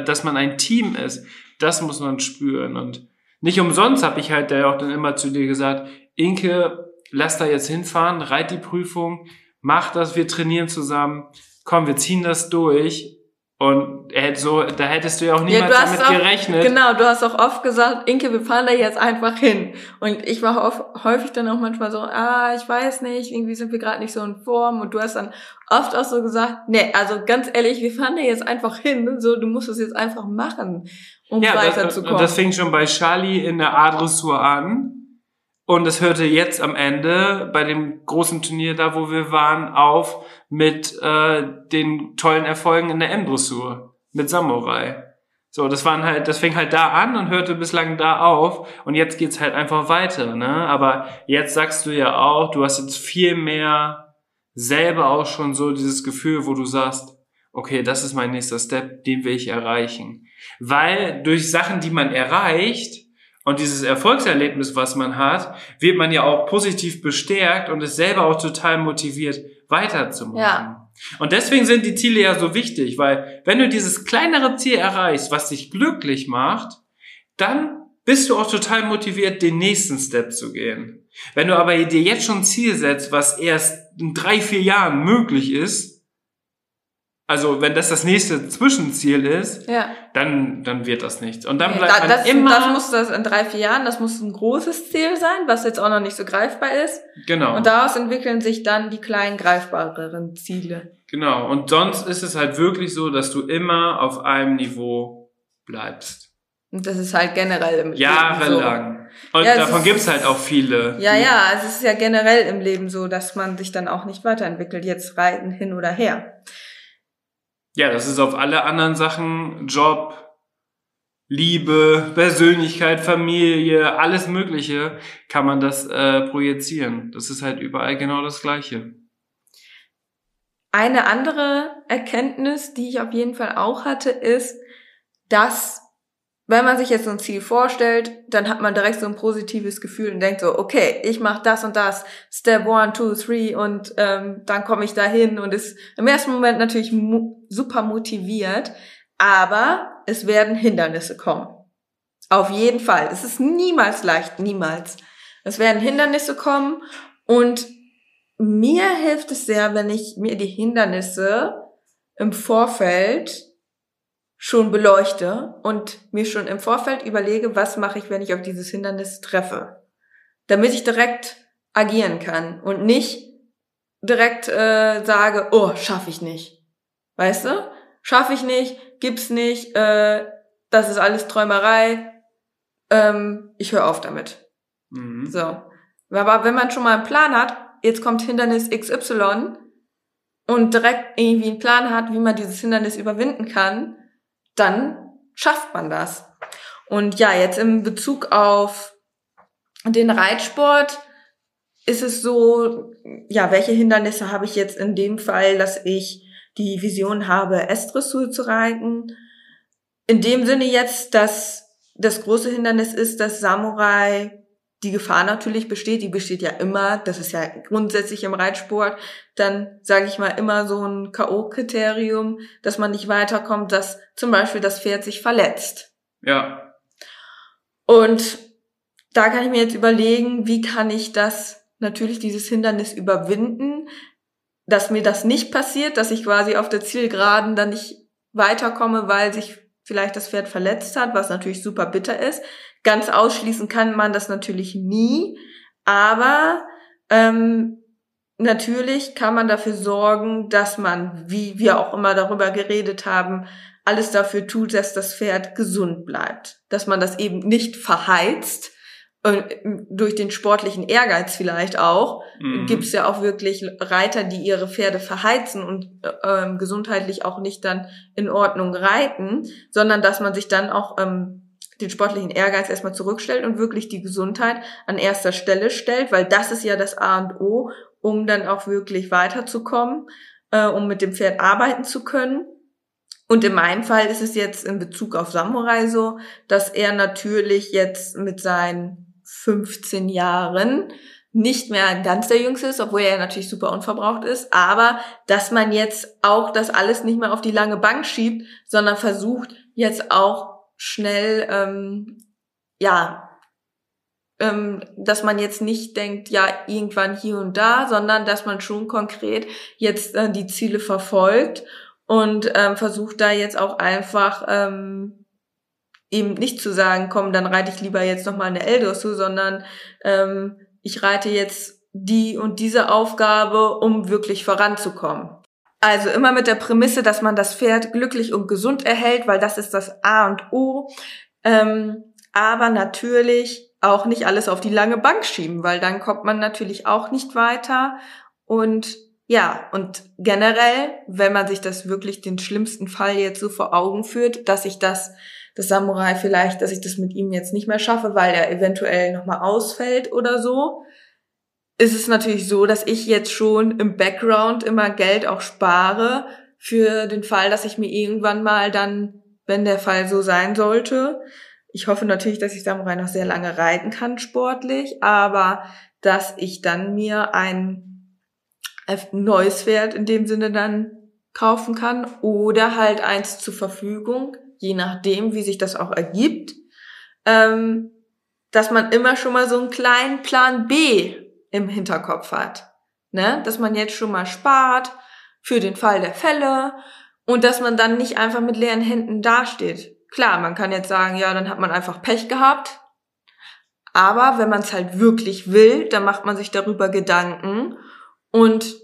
dass man ein Team ist, das muss man spüren. Und nicht umsonst habe ich halt ja auch dann immer zu dir gesagt, Inke, lass da jetzt hinfahren, reit die Prüfung, mach das, wir trainieren zusammen, komm, wir ziehen das durch. Und so, da hättest du ja auch niemals ja, damit auch, gerechnet. Genau, du hast auch oft gesagt, Inke, wir fahren da jetzt einfach hin. Und ich war oft, häufig dann auch manchmal so, ah, ich weiß nicht, irgendwie sind wir gerade nicht so in Form. Und du hast dann oft auch so gesagt, nee, also ganz ehrlich, wir fahren da jetzt einfach hin. So, du musst es jetzt einfach machen, um ja, weiterzukommen. Und das fing schon bei Charlie in der A-Dressur an. Und es hörte jetzt am Ende bei dem großen Turnier da, wo wir waren, auf mit äh, den tollen Erfolgen in der M-Dressur mit Samurai. So, das waren halt, das fing halt da an und hörte bislang da auf und jetzt geht's halt einfach weiter, ne? Aber jetzt sagst du ja auch, du hast jetzt viel mehr selber auch schon so dieses Gefühl, wo du sagst, okay, das ist mein nächster Step, den will ich erreichen. Weil durch Sachen, die man erreicht, und dieses Erfolgserlebnis, was man hat, wird man ja auch positiv bestärkt und ist selber auch total motiviert, weiterzumachen. Ja. Und deswegen sind die Ziele ja so wichtig, weil wenn du dieses kleinere Ziel erreichst, was dich glücklich macht, dann bist du auch total motiviert, den nächsten Step zu gehen. Wenn du aber dir jetzt schon ein Ziel setzt, was erst in drei, vier Jahren möglich ist, also wenn das das nächste Zwischenziel ist, ja. dann, dann wird das nichts. Und dann bleibt da, man das, immer... Das muss das in drei, vier Jahren, das muss ein großes Ziel sein, was jetzt auch noch nicht so greifbar ist. Genau. Und daraus entwickeln sich dann die kleinen, greifbareren Ziele. Genau. Und sonst ist es halt wirklich so, dass du immer auf einem Niveau bleibst. Und das ist halt generell im Leben Jahrelang. So. Und ja, davon gibt's halt auch viele. Ja, ja, es ist ja generell im Leben so, dass man sich dann auch nicht weiterentwickelt, jetzt reiten hin oder her. Ja, das ist auf alle anderen Sachen, Job, Liebe, Persönlichkeit, Familie, alles Mögliche, kann man das äh, projizieren. Das ist halt überall genau das Gleiche. Eine andere Erkenntnis, die ich auf jeden Fall auch hatte, ist, dass wenn man sich jetzt so ein Ziel vorstellt, dann hat man direkt so ein positives Gefühl und denkt so, okay, ich mache das und das, Step one, two, three und ähm, dann komme ich dahin und ist im ersten Moment natürlich mu super motiviert, aber es werden Hindernisse kommen. Auf jeden Fall. Es ist niemals leicht, niemals. Es werden Hindernisse kommen und mir hilft es sehr, wenn ich mir die Hindernisse im Vorfeld schon beleuchte und mir schon im Vorfeld überlege, was mache ich, wenn ich auf dieses Hindernis treffe. Damit ich direkt agieren kann und nicht direkt äh, sage, oh, schaffe ich nicht. Weißt du? Schaffe ich nicht, gibt's nicht, äh, das ist alles Träumerei, ähm, ich höre auf damit. Mhm. So. Aber wenn man schon mal einen Plan hat, jetzt kommt Hindernis XY und direkt irgendwie einen Plan hat, wie man dieses Hindernis überwinden kann, dann schafft man das. Und ja, jetzt im Bezug auf den Reitsport ist es so, ja, welche Hindernisse habe ich jetzt in dem Fall, dass ich die Vision habe, S-Dressur zu reiten? In dem Sinne jetzt, dass das große Hindernis ist, dass Samurai die Gefahr natürlich besteht, die besteht ja immer, das ist ja grundsätzlich im Reitsport, dann sage ich mal immer so ein K.O.-Kriterium, dass man nicht weiterkommt, dass zum Beispiel das Pferd sich verletzt. Ja. Und da kann ich mir jetzt überlegen, wie kann ich das natürlich dieses Hindernis überwinden, dass mir das nicht passiert, dass ich quasi auf der Zielgeraden dann nicht weiterkomme, weil sich vielleicht das Pferd verletzt hat, was natürlich super bitter ist. Ganz ausschließen kann man das natürlich nie, aber ähm, natürlich kann man dafür sorgen, dass man, wie wir auch immer darüber geredet haben, alles dafür tut, dass das Pferd gesund bleibt. Dass man das eben nicht verheizt, durch den sportlichen Ehrgeiz vielleicht auch, mhm. gibt es ja auch wirklich Reiter, die ihre Pferde verheizen und äh, gesundheitlich auch nicht dann in Ordnung reiten, sondern dass man sich dann auch ähm, den sportlichen Ehrgeiz erstmal zurückstellt und wirklich die Gesundheit an erster Stelle stellt, weil das ist ja das A und O, um dann auch wirklich weiterzukommen, äh, um mit dem Pferd arbeiten zu können. Und in meinem Fall ist es jetzt in Bezug auf Samurai so, dass er natürlich jetzt mit seinen 15 Jahren nicht mehr ganz der Jüngste ist, obwohl er natürlich super unverbraucht ist, aber dass man jetzt auch das alles nicht mehr auf die lange Bank schiebt, sondern versucht jetzt auch schnell, ähm, ja, ähm, dass man jetzt nicht denkt, ja, irgendwann hier und da, sondern dass man schon konkret jetzt äh, die Ziele verfolgt und ähm, versucht da jetzt auch einfach ähm, eben nicht zu sagen, komm, dann reite ich lieber jetzt nochmal eine L-Dressur, sondern ähm, ich reite jetzt die und diese Aufgabe, um wirklich voranzukommen. Also immer mit der Prämisse, dass man das Pferd glücklich und gesund erhält, weil das ist das A und O. Ähm, aber natürlich auch nicht alles auf die lange Bank schieben, weil dann kommt man natürlich auch nicht weiter. Und ja, und generell, wenn man sich das wirklich den schlimmsten Fall jetzt so vor Augen führt, dass ich das das Samurai vielleicht, dass ich das mit ihm jetzt nicht mehr schaffe, weil er eventuell nochmal ausfällt oder so, ist es natürlich so, dass ich jetzt schon im Background immer Geld auch spare für den Fall, dass ich mir irgendwann mal dann, wenn der Fall so sein sollte, ich hoffe natürlich, dass ich Samurai noch sehr lange reiten kann sportlich, aber dass ich dann mir ein neues Pferd in dem Sinne dann kaufen kann oder halt eins zur Verfügung je nachdem, wie sich das auch ergibt, ähm, dass man immer schon mal so einen kleinen Plan B im Hinterkopf hat. Ne? Dass man jetzt schon mal spart für den Fall der Fälle und dass man dann nicht einfach mit leeren Händen dasteht. Klar, man kann jetzt sagen, ja, dann hat man einfach Pech gehabt. Aber wenn man es halt wirklich will, dann macht man sich darüber Gedanken und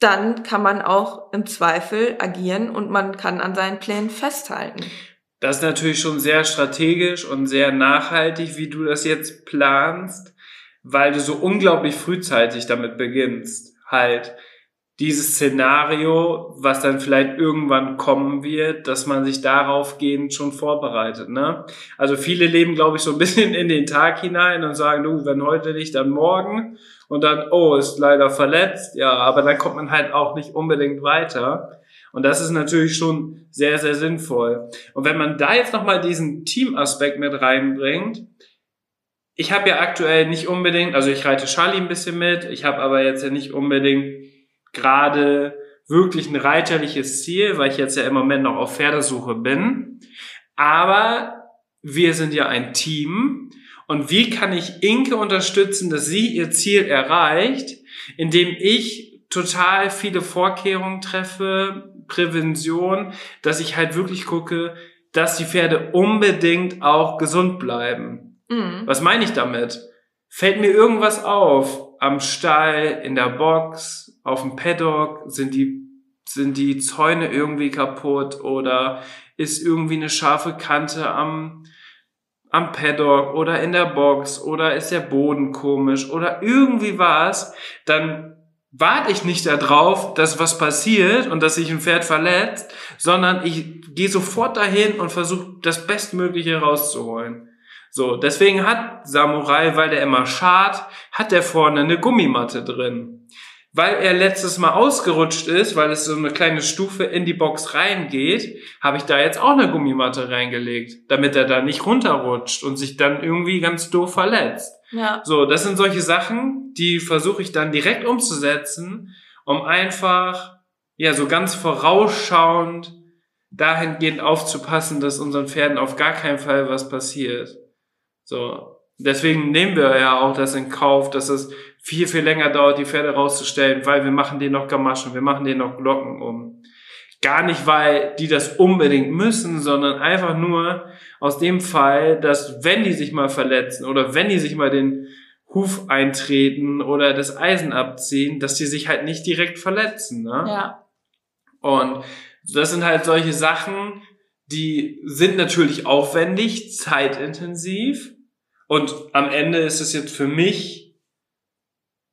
dann kann man auch im Zweifel agieren und man kann an seinen Plänen festhalten. Das ist natürlich schon sehr strategisch und sehr nachhaltig, wie du das jetzt planst, weil du so unglaublich frühzeitig damit beginnst, halt dieses Szenario, was dann vielleicht irgendwann kommen wird, dass man sich darauf gehend schon vorbereitet. Ne? Also viele leben, glaube ich, so ein [LAUGHS] bisschen in den Tag hinein und sagen, du, wenn heute nicht, dann morgen. Und dann, oh, ist leider verletzt. Ja, aber dann kommt man halt auch nicht unbedingt weiter. Und das ist natürlich schon sehr, sehr sinnvoll. Und wenn man da jetzt nochmal diesen Teamaspekt mit reinbringt, ich habe ja aktuell nicht unbedingt, also ich reite Charlie ein bisschen mit, ich habe aber jetzt ja nicht unbedingt gerade wirklich ein reiterliches Ziel, weil ich jetzt ja im Moment noch auf Pferdesuche bin. Aber wir sind ja ein Team. Und wie kann ich Inke unterstützen, dass sie ihr Ziel erreicht, indem ich total viele Vorkehrungen treffe, Prävention, dass ich halt wirklich gucke, dass die Pferde unbedingt auch gesund bleiben. Mhm. Was meine ich damit? Fällt mir irgendwas auf? Am Stall, in der Box, auf dem Paddock? Sind die, sind die Zäune irgendwie kaputt? Oder ist irgendwie eine scharfe Kante am, am Paddock? Oder in der Box? Oder ist der Boden komisch? Oder irgendwie was, dann warte ich nicht darauf, dass was passiert und dass sich ein Pferd verletzt, sondern ich gehe sofort dahin und versuche das Bestmögliche rauszuholen. So, deswegen hat Samurai, weil der immer schart, hat der vorne eine Gummimatte drin. weil er letztes Mal ausgerutscht ist, weil es so eine kleine Stufe in die Box reingeht, habe ich da jetzt auch eine Gummimatte reingelegt, damit er da nicht runterrutscht und sich dann irgendwie ganz doof verletzt. Ja. So, das sind solche Sachen, die versuche ich dann direkt umzusetzen, um einfach, ja, so ganz vorausschauend dahingehend aufzupassen, dass unseren Pferden auf gar keinen Fall was passiert. So. Deswegen nehmen wir ja auch das in Kauf, dass es viel, viel länger dauert, die Pferde rauszustellen, weil wir machen denen noch Gamaschen, wir machen denen noch Glocken um. Gar nicht, weil die das unbedingt müssen, sondern einfach nur aus dem Fall, dass wenn die sich mal verletzen oder wenn die sich mal den Huf eintreten oder das Eisen abziehen, dass die sich halt nicht direkt verletzen. Ne? Ja. Und das sind halt solche Sachen, die sind natürlich aufwendig, zeitintensiv. Und am Ende ist es jetzt für mich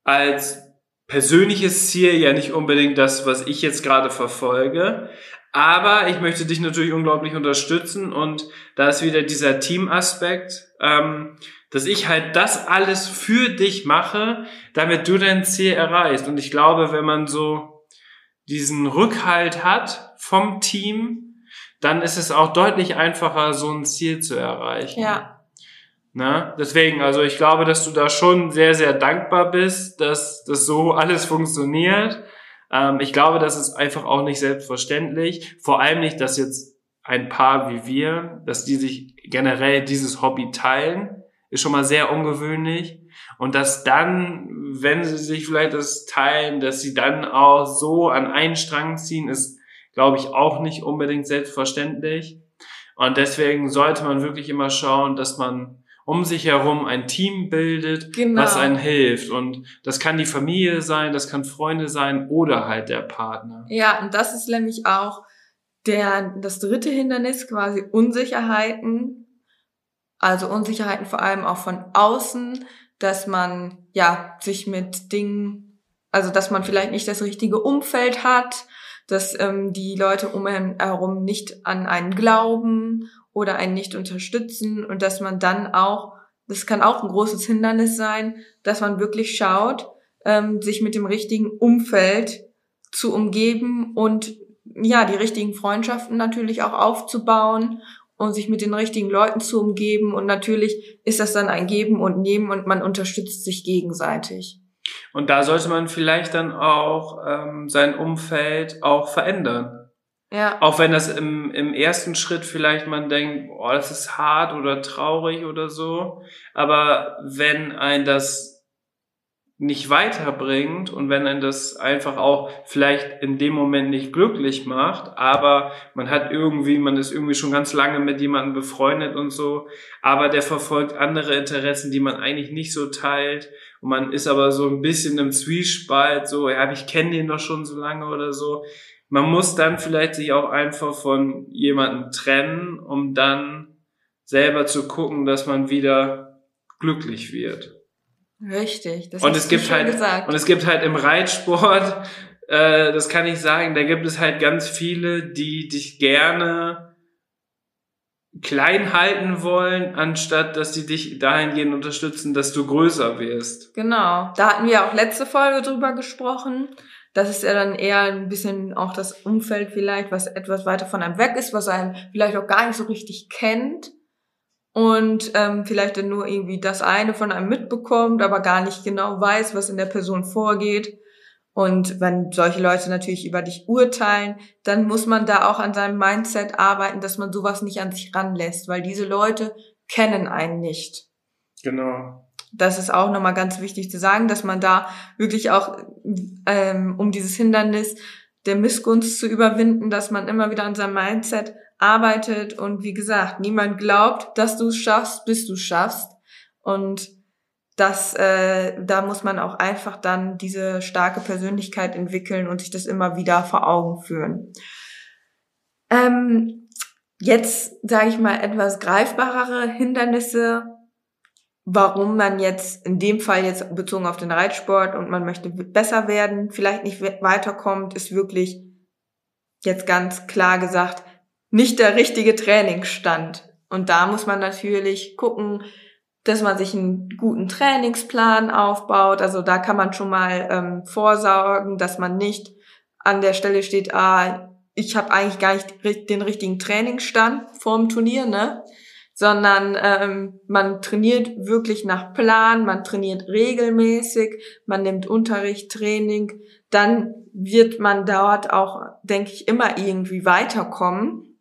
als persönliches Ziel ja nicht unbedingt das, was ich jetzt gerade verfolge. Aber ich möchte dich natürlich unglaublich unterstützen und da ist wieder dieser Teamaspekt, ähm, dass ich halt das alles für dich mache, damit du dein Ziel erreichst. Und ich glaube, wenn man so diesen Rückhalt hat vom Team, dann ist es auch deutlich einfacher, so ein Ziel zu erreichen. Ja. Ne? Deswegen, also ich glaube, dass du da schon sehr, sehr dankbar bist, dass das so alles funktioniert. Ähm, ich glaube, das ist einfach auch nicht selbstverständlich. Vor allem nicht, dass jetzt ein Paar wie wir, dass die sich generell dieses Hobby teilen, ist schon mal sehr ungewöhnlich. Und dass dann, wenn sie sich vielleicht das teilen, dass sie dann auch so an einen Strang ziehen, ist, glaube ich, auch nicht unbedingt selbstverständlich. Und deswegen sollte man wirklich immer schauen, dass man um sich herum ein Team bildet, Genau. was einen hilft. Und das kann die Familie sein, das kann Freunde sein oder halt der Partner. Ja, und das ist nämlich auch der, das dritte Hindernis, quasi Unsicherheiten. Also Unsicherheiten vor allem auch von außen, dass man, ja, sich mit Dingen, also dass man vielleicht nicht das richtige Umfeld hat, dass ähm, die Leute um einen herum nicht an einen glauben oder einen nicht unterstützen und dass man dann auch, das kann auch ein großes Hindernis sein, dass man wirklich schaut, ähm, sich mit dem richtigen Umfeld zu umgeben und ja, die richtigen Freundschaften natürlich auch aufzubauen und sich mit den richtigen Leuten zu umgeben. Und natürlich ist das dann ein Geben und Nehmen und man unterstützt sich gegenseitig. Und da sollte man vielleicht dann auch ähm, sein Umfeld auch verändern. Ja, Auch wenn das im, im ersten Schritt vielleicht man denkt, oh, das ist hart oder traurig oder so. Aber wenn ein das nicht weiterbringt und wenn ein das einfach auch vielleicht in dem Moment nicht glücklich macht, aber man hat irgendwie, man ist irgendwie schon ganz lange mit jemandem befreundet und so, aber der verfolgt andere Interessen, die man eigentlich nicht so teilt und man ist aber so ein bisschen im Zwiespalt, so, ja, ich kenne den doch schon so lange oder so. Man muss dann vielleicht sich auch einfach von jemandem trennen, um dann selber zu gucken, dass man wieder glücklich wird. richtig. Das Und es gibt halt, gesagt. und es gibt halt im Reitsport, [LAUGHS] äh, das kann ich sagen, da gibt es halt ganz viele, die dich gerne klein halten wollen, anstatt dass sie dich dahingehend unterstützen, dass du größer wirst. Genau. Da hatten wir auch letzte Folge drüber gesprochen. Das ist ja dann eher ein bisschen auch das Umfeld vielleicht, was etwas weiter von einem weg ist, was einem vielleicht auch gar nicht so richtig kennt und ähm, vielleicht dann nur irgendwie das eine von einem mitbekommt, aber gar nicht genau weiß, was in der Person vorgeht. Und wenn solche Leute natürlich über dich urteilen, dann muss man da auch an seinem Mindset arbeiten, dass man sowas nicht an sich ranlässt, weil diese Leute kennen einen nicht Genau. Das ist auch nochmal ganz wichtig zu sagen, dass man da wirklich auch, ähm, um dieses Hindernis der Missgunst zu überwinden, dass man immer wieder an seinem Mindset arbeitet und wie gesagt, niemand glaubt, dass du es schaffst, bis du es schaffst. Und das, äh, da muss man auch einfach dann diese starke Persönlichkeit entwickeln und sich das immer wieder vor Augen führen. Ähm, jetzt sage ich mal etwas greifbarere Hindernisse, warum man jetzt in dem Fall jetzt bezogen auf den Reitsport und man möchte besser werden, vielleicht nicht we- weiterkommt, ist wirklich jetzt ganz klar gesagt nicht der richtige Trainingsstand. Und da muss man natürlich gucken, dass man sich einen guten Trainingsplan aufbaut. Also da kann man schon mal ähm, vorsorgen, dass man nicht an der Stelle steht, ah, ich habe eigentlich gar nicht den richtigen Trainingsstand vorm Turnier, ne? Sondern ähm, man trainiert wirklich nach Plan, man trainiert regelmäßig, man nimmt Unterricht, Training, dann wird man dort auch, denke ich, immer irgendwie weiterkommen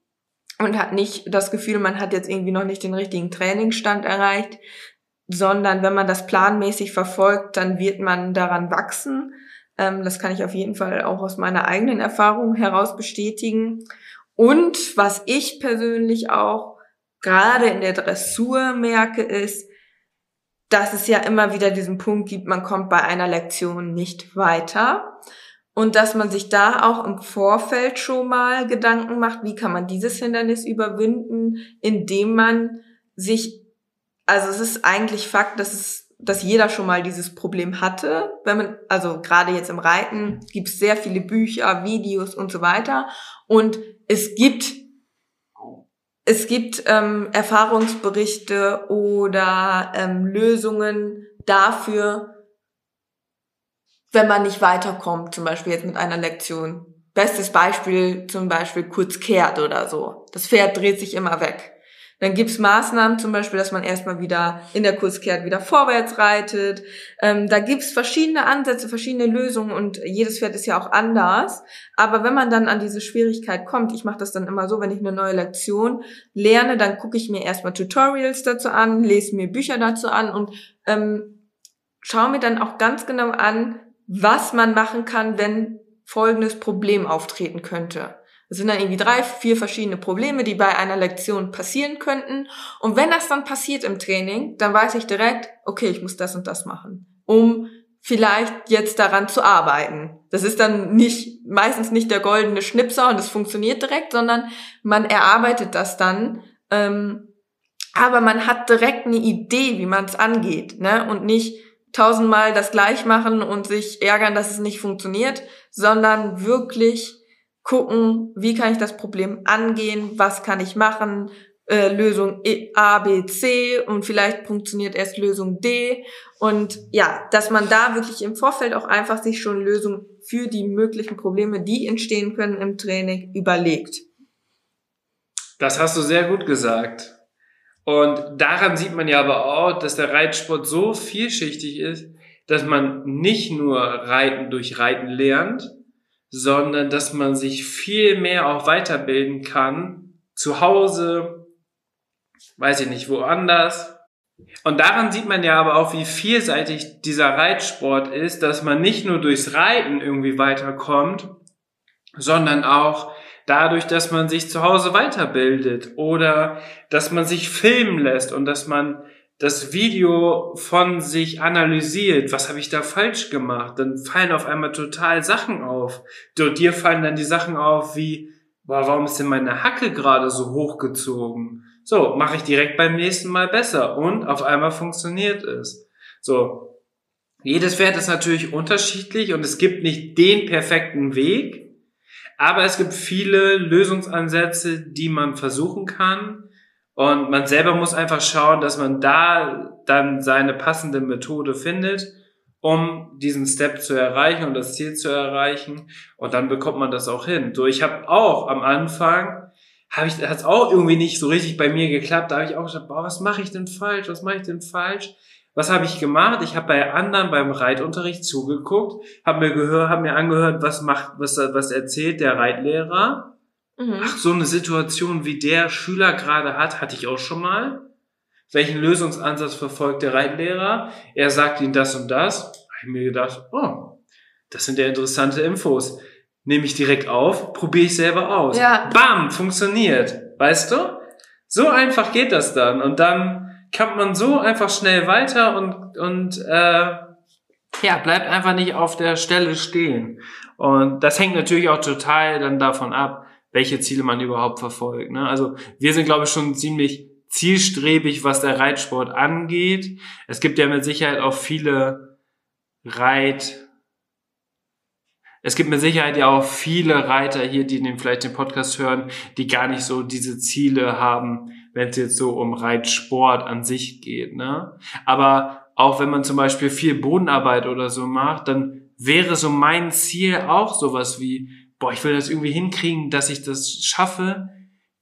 und hat nicht das Gefühl, man hat jetzt irgendwie noch nicht den richtigen Trainingsstand erreicht, sondern wenn man das planmäßig verfolgt, dann wird man daran wachsen. Ähm, das kann ich auf jeden Fall auch aus meiner eigenen Erfahrung heraus bestätigen. Und was ich persönlich auch gerade in der Dressur merke, ist, dass es ja immer wieder diesen Punkt gibt, man kommt bei einer Lektion nicht weiter. Und dass man sich da auch im Vorfeld schon mal Gedanken macht, wie kann man dieses Hindernis überwinden, indem man sich, also es ist eigentlich Fakt, dass es dass jeder schon mal dieses Problem hatte. Wenn man, also gerade jetzt im Reiten gibt es sehr viele Bücher, Videos und so weiter. Und es gibt es gibt ähm, Erfahrungsberichte oder ähm, Lösungen dafür, wenn man nicht weiterkommt, zum Beispiel jetzt mit einer Lektion. Bestes Beispiel zum Beispiel kurz kehrt oder so. Das Pferd dreht sich immer weg. Dann gibt's Maßnahmen, zum Beispiel, dass man erstmal wieder in der Kurskehrt wieder vorwärts reitet. Ähm, da gibt's verschiedene Ansätze, verschiedene Lösungen und jedes Pferd ist ja auch anders. Aber wenn man dann an diese Schwierigkeit kommt, ich mache das dann immer so, wenn ich eine neue Lektion lerne, dann gucke ich mir erstmal Tutorials dazu an, lese mir Bücher dazu an und ähm, schaue mir dann auch ganz genau an, was man machen kann, wenn folgendes Problem auftreten könnte. Es sind dann irgendwie drei, vier verschiedene Probleme, die bei einer Lektion passieren könnten. Und wenn das dann passiert im Training, dann weiß ich direkt, okay, ich muss das und das machen, um vielleicht jetzt daran zu arbeiten. Das ist dann nicht, meistens nicht der goldene Schnipser und es funktioniert direkt, sondern man erarbeitet das dann. Ähm, aber man hat direkt eine Idee, wie man es angeht, ne? Und nicht tausendmal das gleich machen und sich ärgern, dass es nicht funktioniert, sondern wirklich gucken, wie kann ich das Problem angehen, was kann ich machen, äh, Lösung e, A, B, C und vielleicht funktioniert erst Lösung D. Und ja, dass man da wirklich im Vorfeld auch einfach sich schon Lösungen für die möglichen Probleme, die entstehen können im Training, überlegt. Das hast du sehr gut gesagt. Und daran sieht man ja aber auch, dass der Reitsport so vielschichtig ist, dass man nicht nur Reiten durch Reiten lernt, sondern dass man sich viel mehr auch weiterbilden kann, zu Hause, weiß ich nicht, woanders. Und daran sieht man ja aber auch, wie vielseitig dieser Reitsport ist, dass man nicht nur durchs Reiten irgendwie weiterkommt, sondern auch dadurch, dass man sich zu Hause weiterbildet oder dass man sich filmen lässt und dass man das Video von sich analysiert, was habe ich da falsch gemacht, dann fallen auf einmal total Sachen auf. Dir fallen dann die Sachen auf wie, boah, warum ist denn meine Hacke gerade so hochgezogen? So, mache ich direkt beim nächsten Mal besser und auf einmal funktioniert es. So, jedes Pferd ist natürlich unterschiedlich und es gibt nicht den perfekten Weg, aber es gibt viele Lösungsansätze, die man versuchen kann und man selber muss einfach schauen, dass man da dann seine passende Methode findet, um diesen Step zu erreichen und das Ziel zu erreichen. Und dann bekommt man das auch hin. So, ich habe auch am Anfang, habe ich, hat es auch irgendwie nicht so richtig bei mir geklappt. Da habe ich auch gesagt, boah, was mache ich denn falsch? Was mache ich denn falsch? Was habe ich gemacht? Ich habe bei anderen beim Reitunterricht zugeguckt, habe mir gehört, habe mir angehört, was macht, was, was erzählt der Reitlehrer Mhm. Ach, so eine Situation wie der Schüler gerade hat, hatte ich auch schon mal. Welchen Lösungsansatz verfolgt der Reitlehrer? Er sagt ihm das und das. Habe ich mir gedacht, oh, das sind ja interessante Infos. Nehme ich direkt auf, probiere ich selber aus. Ja. Bam, funktioniert. Weißt du? So einfach geht das dann. Und dann kommt man so einfach schnell weiter und, und äh, ja, bleibt einfach nicht auf der Stelle stehen. Und das hängt natürlich auch total dann davon ab, welche Ziele man überhaupt verfolgt. Ne? Also wir sind, glaube ich, schon ziemlich zielstrebig, was der Reitsport angeht. Es gibt ja mit Sicherheit auch viele Reit... Es gibt mit Sicherheit ja auch viele Reiter hier, die den vielleicht den Podcast hören, die gar nicht so diese Ziele haben, wenn es jetzt so um Reitsport an sich geht. Ne? Aber auch wenn man zum Beispiel viel Bodenarbeit oder so macht, dann wäre so mein Ziel auch sowas wie, boah, ich will das irgendwie hinkriegen, dass ich das schaffe,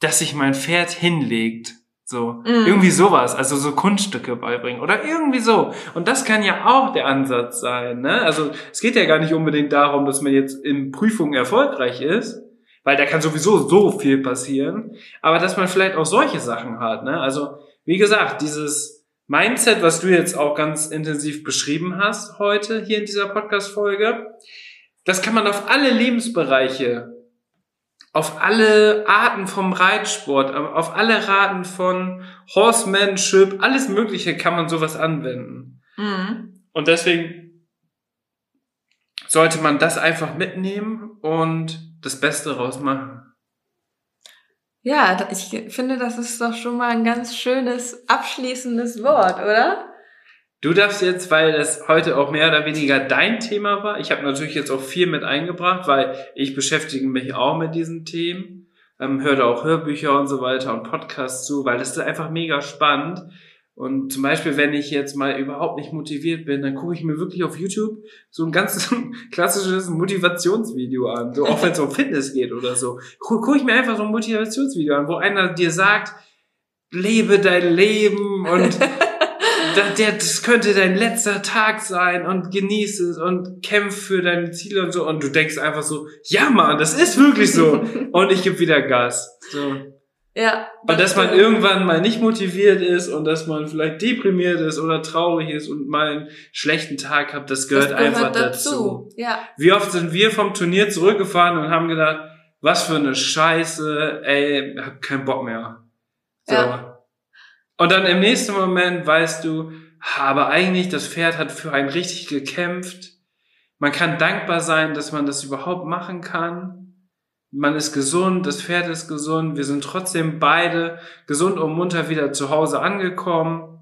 dass sich mein Pferd hinlegt. So, mm. irgendwie sowas, also so Kunststücke beibringen oder irgendwie so. Und das kann ja auch der Ansatz sein, ne? Also, es geht ja gar nicht unbedingt darum, dass man jetzt in Prüfungen erfolgreich ist, weil da kann sowieso so viel passieren, aber dass man vielleicht auch solche Sachen hat, ne? Also, wie gesagt, dieses Mindset, was du jetzt auch ganz intensiv beschrieben hast heute hier in dieser Podcast Folge, das kann man auf alle Lebensbereiche auf alle Arten vom Reitsport, auf alle Arten von Horsemanship, alles Mögliche kann man sowas anwenden. Mhm. Und deswegen sollte man das einfach mitnehmen und das Beste draus machen. Ja, ich finde, das ist doch schon mal ein ganz schönes abschließendes Wort, oder? Du darfst jetzt, weil das heute auch mehr oder weniger dein Thema war, ich habe natürlich jetzt auch viel mit eingebracht, weil ich beschäftige mich auch mit diesen Themen, ähm, höre auch Hörbücher und so weiter und Podcasts zu, weil das ist einfach mega spannend. Und zum Beispiel, wenn ich jetzt mal überhaupt nicht motiviert bin, dann gucke ich mir wirklich auf YouTube so ein ganz [LAUGHS] klassisches Motivationsvideo an. So auch wenn es um Fitness geht oder so. Gucke ich mir einfach so ein Motivationsvideo an, wo einer dir sagt, lebe dein Leben und [LAUGHS] das könnte dein letzter Tag sein und genieß es und kämpf für deine Ziele und so. Und du denkst einfach so, ja Mann, das ist wirklich so. [LAUGHS] und ich gebe wieder Gas. So. Ja. Und dass man irgendwann mal nicht motiviert ist und dass man vielleicht deprimiert ist oder traurig ist und mal einen schlechten Tag hat, das gehört, das gehört einfach dazu. dazu. Ja. Wie oft sind wir vom Turnier zurückgefahren und haben gedacht, was für eine Scheiße, ey, hab keinen Bock mehr. So. Ja. Und dann im nächsten Moment weißt du, aber eigentlich das Pferd hat für einen richtig gekämpft. Man kann dankbar sein, dass man das überhaupt machen kann. Man ist gesund, das Pferd ist gesund. Wir sind trotzdem beide gesund und munter wieder zu Hause angekommen.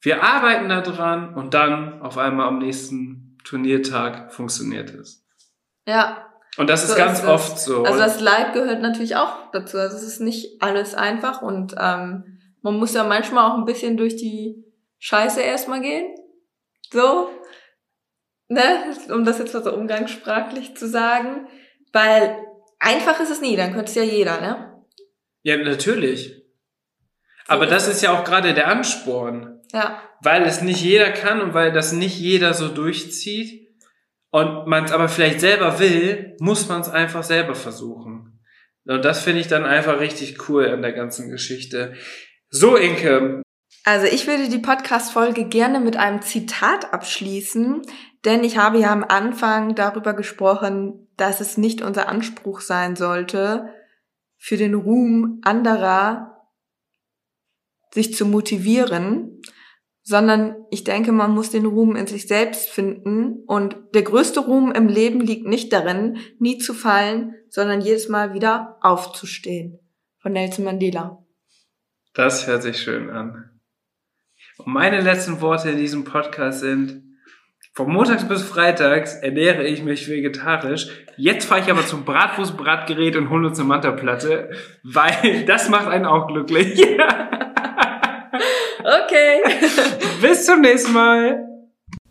Wir arbeiten da dran und dann auf einmal am nächsten Turniertag funktioniert es. Ja. Und das so ist ganz ist oft so. Also das Leid gehört natürlich auch dazu. Also es ist nicht alles einfach und ähm, man muss ja manchmal auch ein bisschen durch die Scheiße erstmal gehen. So. Ne? Um das jetzt mal so umgangssprachlich zu sagen. Weil einfach ist es nie, dann könnte es ja jeder, ne? Ja, natürlich. Aber das ist ja auch gerade der Ansporn. Ja. Weil es nicht jeder kann und weil das nicht jeder so durchzieht und man es aber vielleicht selber will, muss man es einfach selber versuchen. Und das finde ich dann einfach richtig cool an der ganzen Geschichte. So, Inke. Also ich würde die Podcast-Folge gerne mit einem Zitat abschließen, denn ich habe ja am Anfang darüber gesprochen, dass es nicht unser Anspruch sein sollte, für den Ruhm anderer sich zu motivieren, sondern ich denke, man muss den Ruhm in sich selbst finden und der größte Ruhm im Leben liegt nicht darin, nie zu fallen, sondern jedes Mal wieder aufzustehen. Von Nelson Mandela. Das hört sich schön an. Und meine letzten Worte in diesem Podcast sind, von montags bis freitags ernähre ich mich vegetarisch. Jetzt fahre ich aber zum Bratwurstbratgerät und hole uns eine Mantaplatte, weil [LAUGHS] das macht einen auch glücklich. [LAUGHS] okay. bis zum nächsten Mal.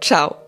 Ciao.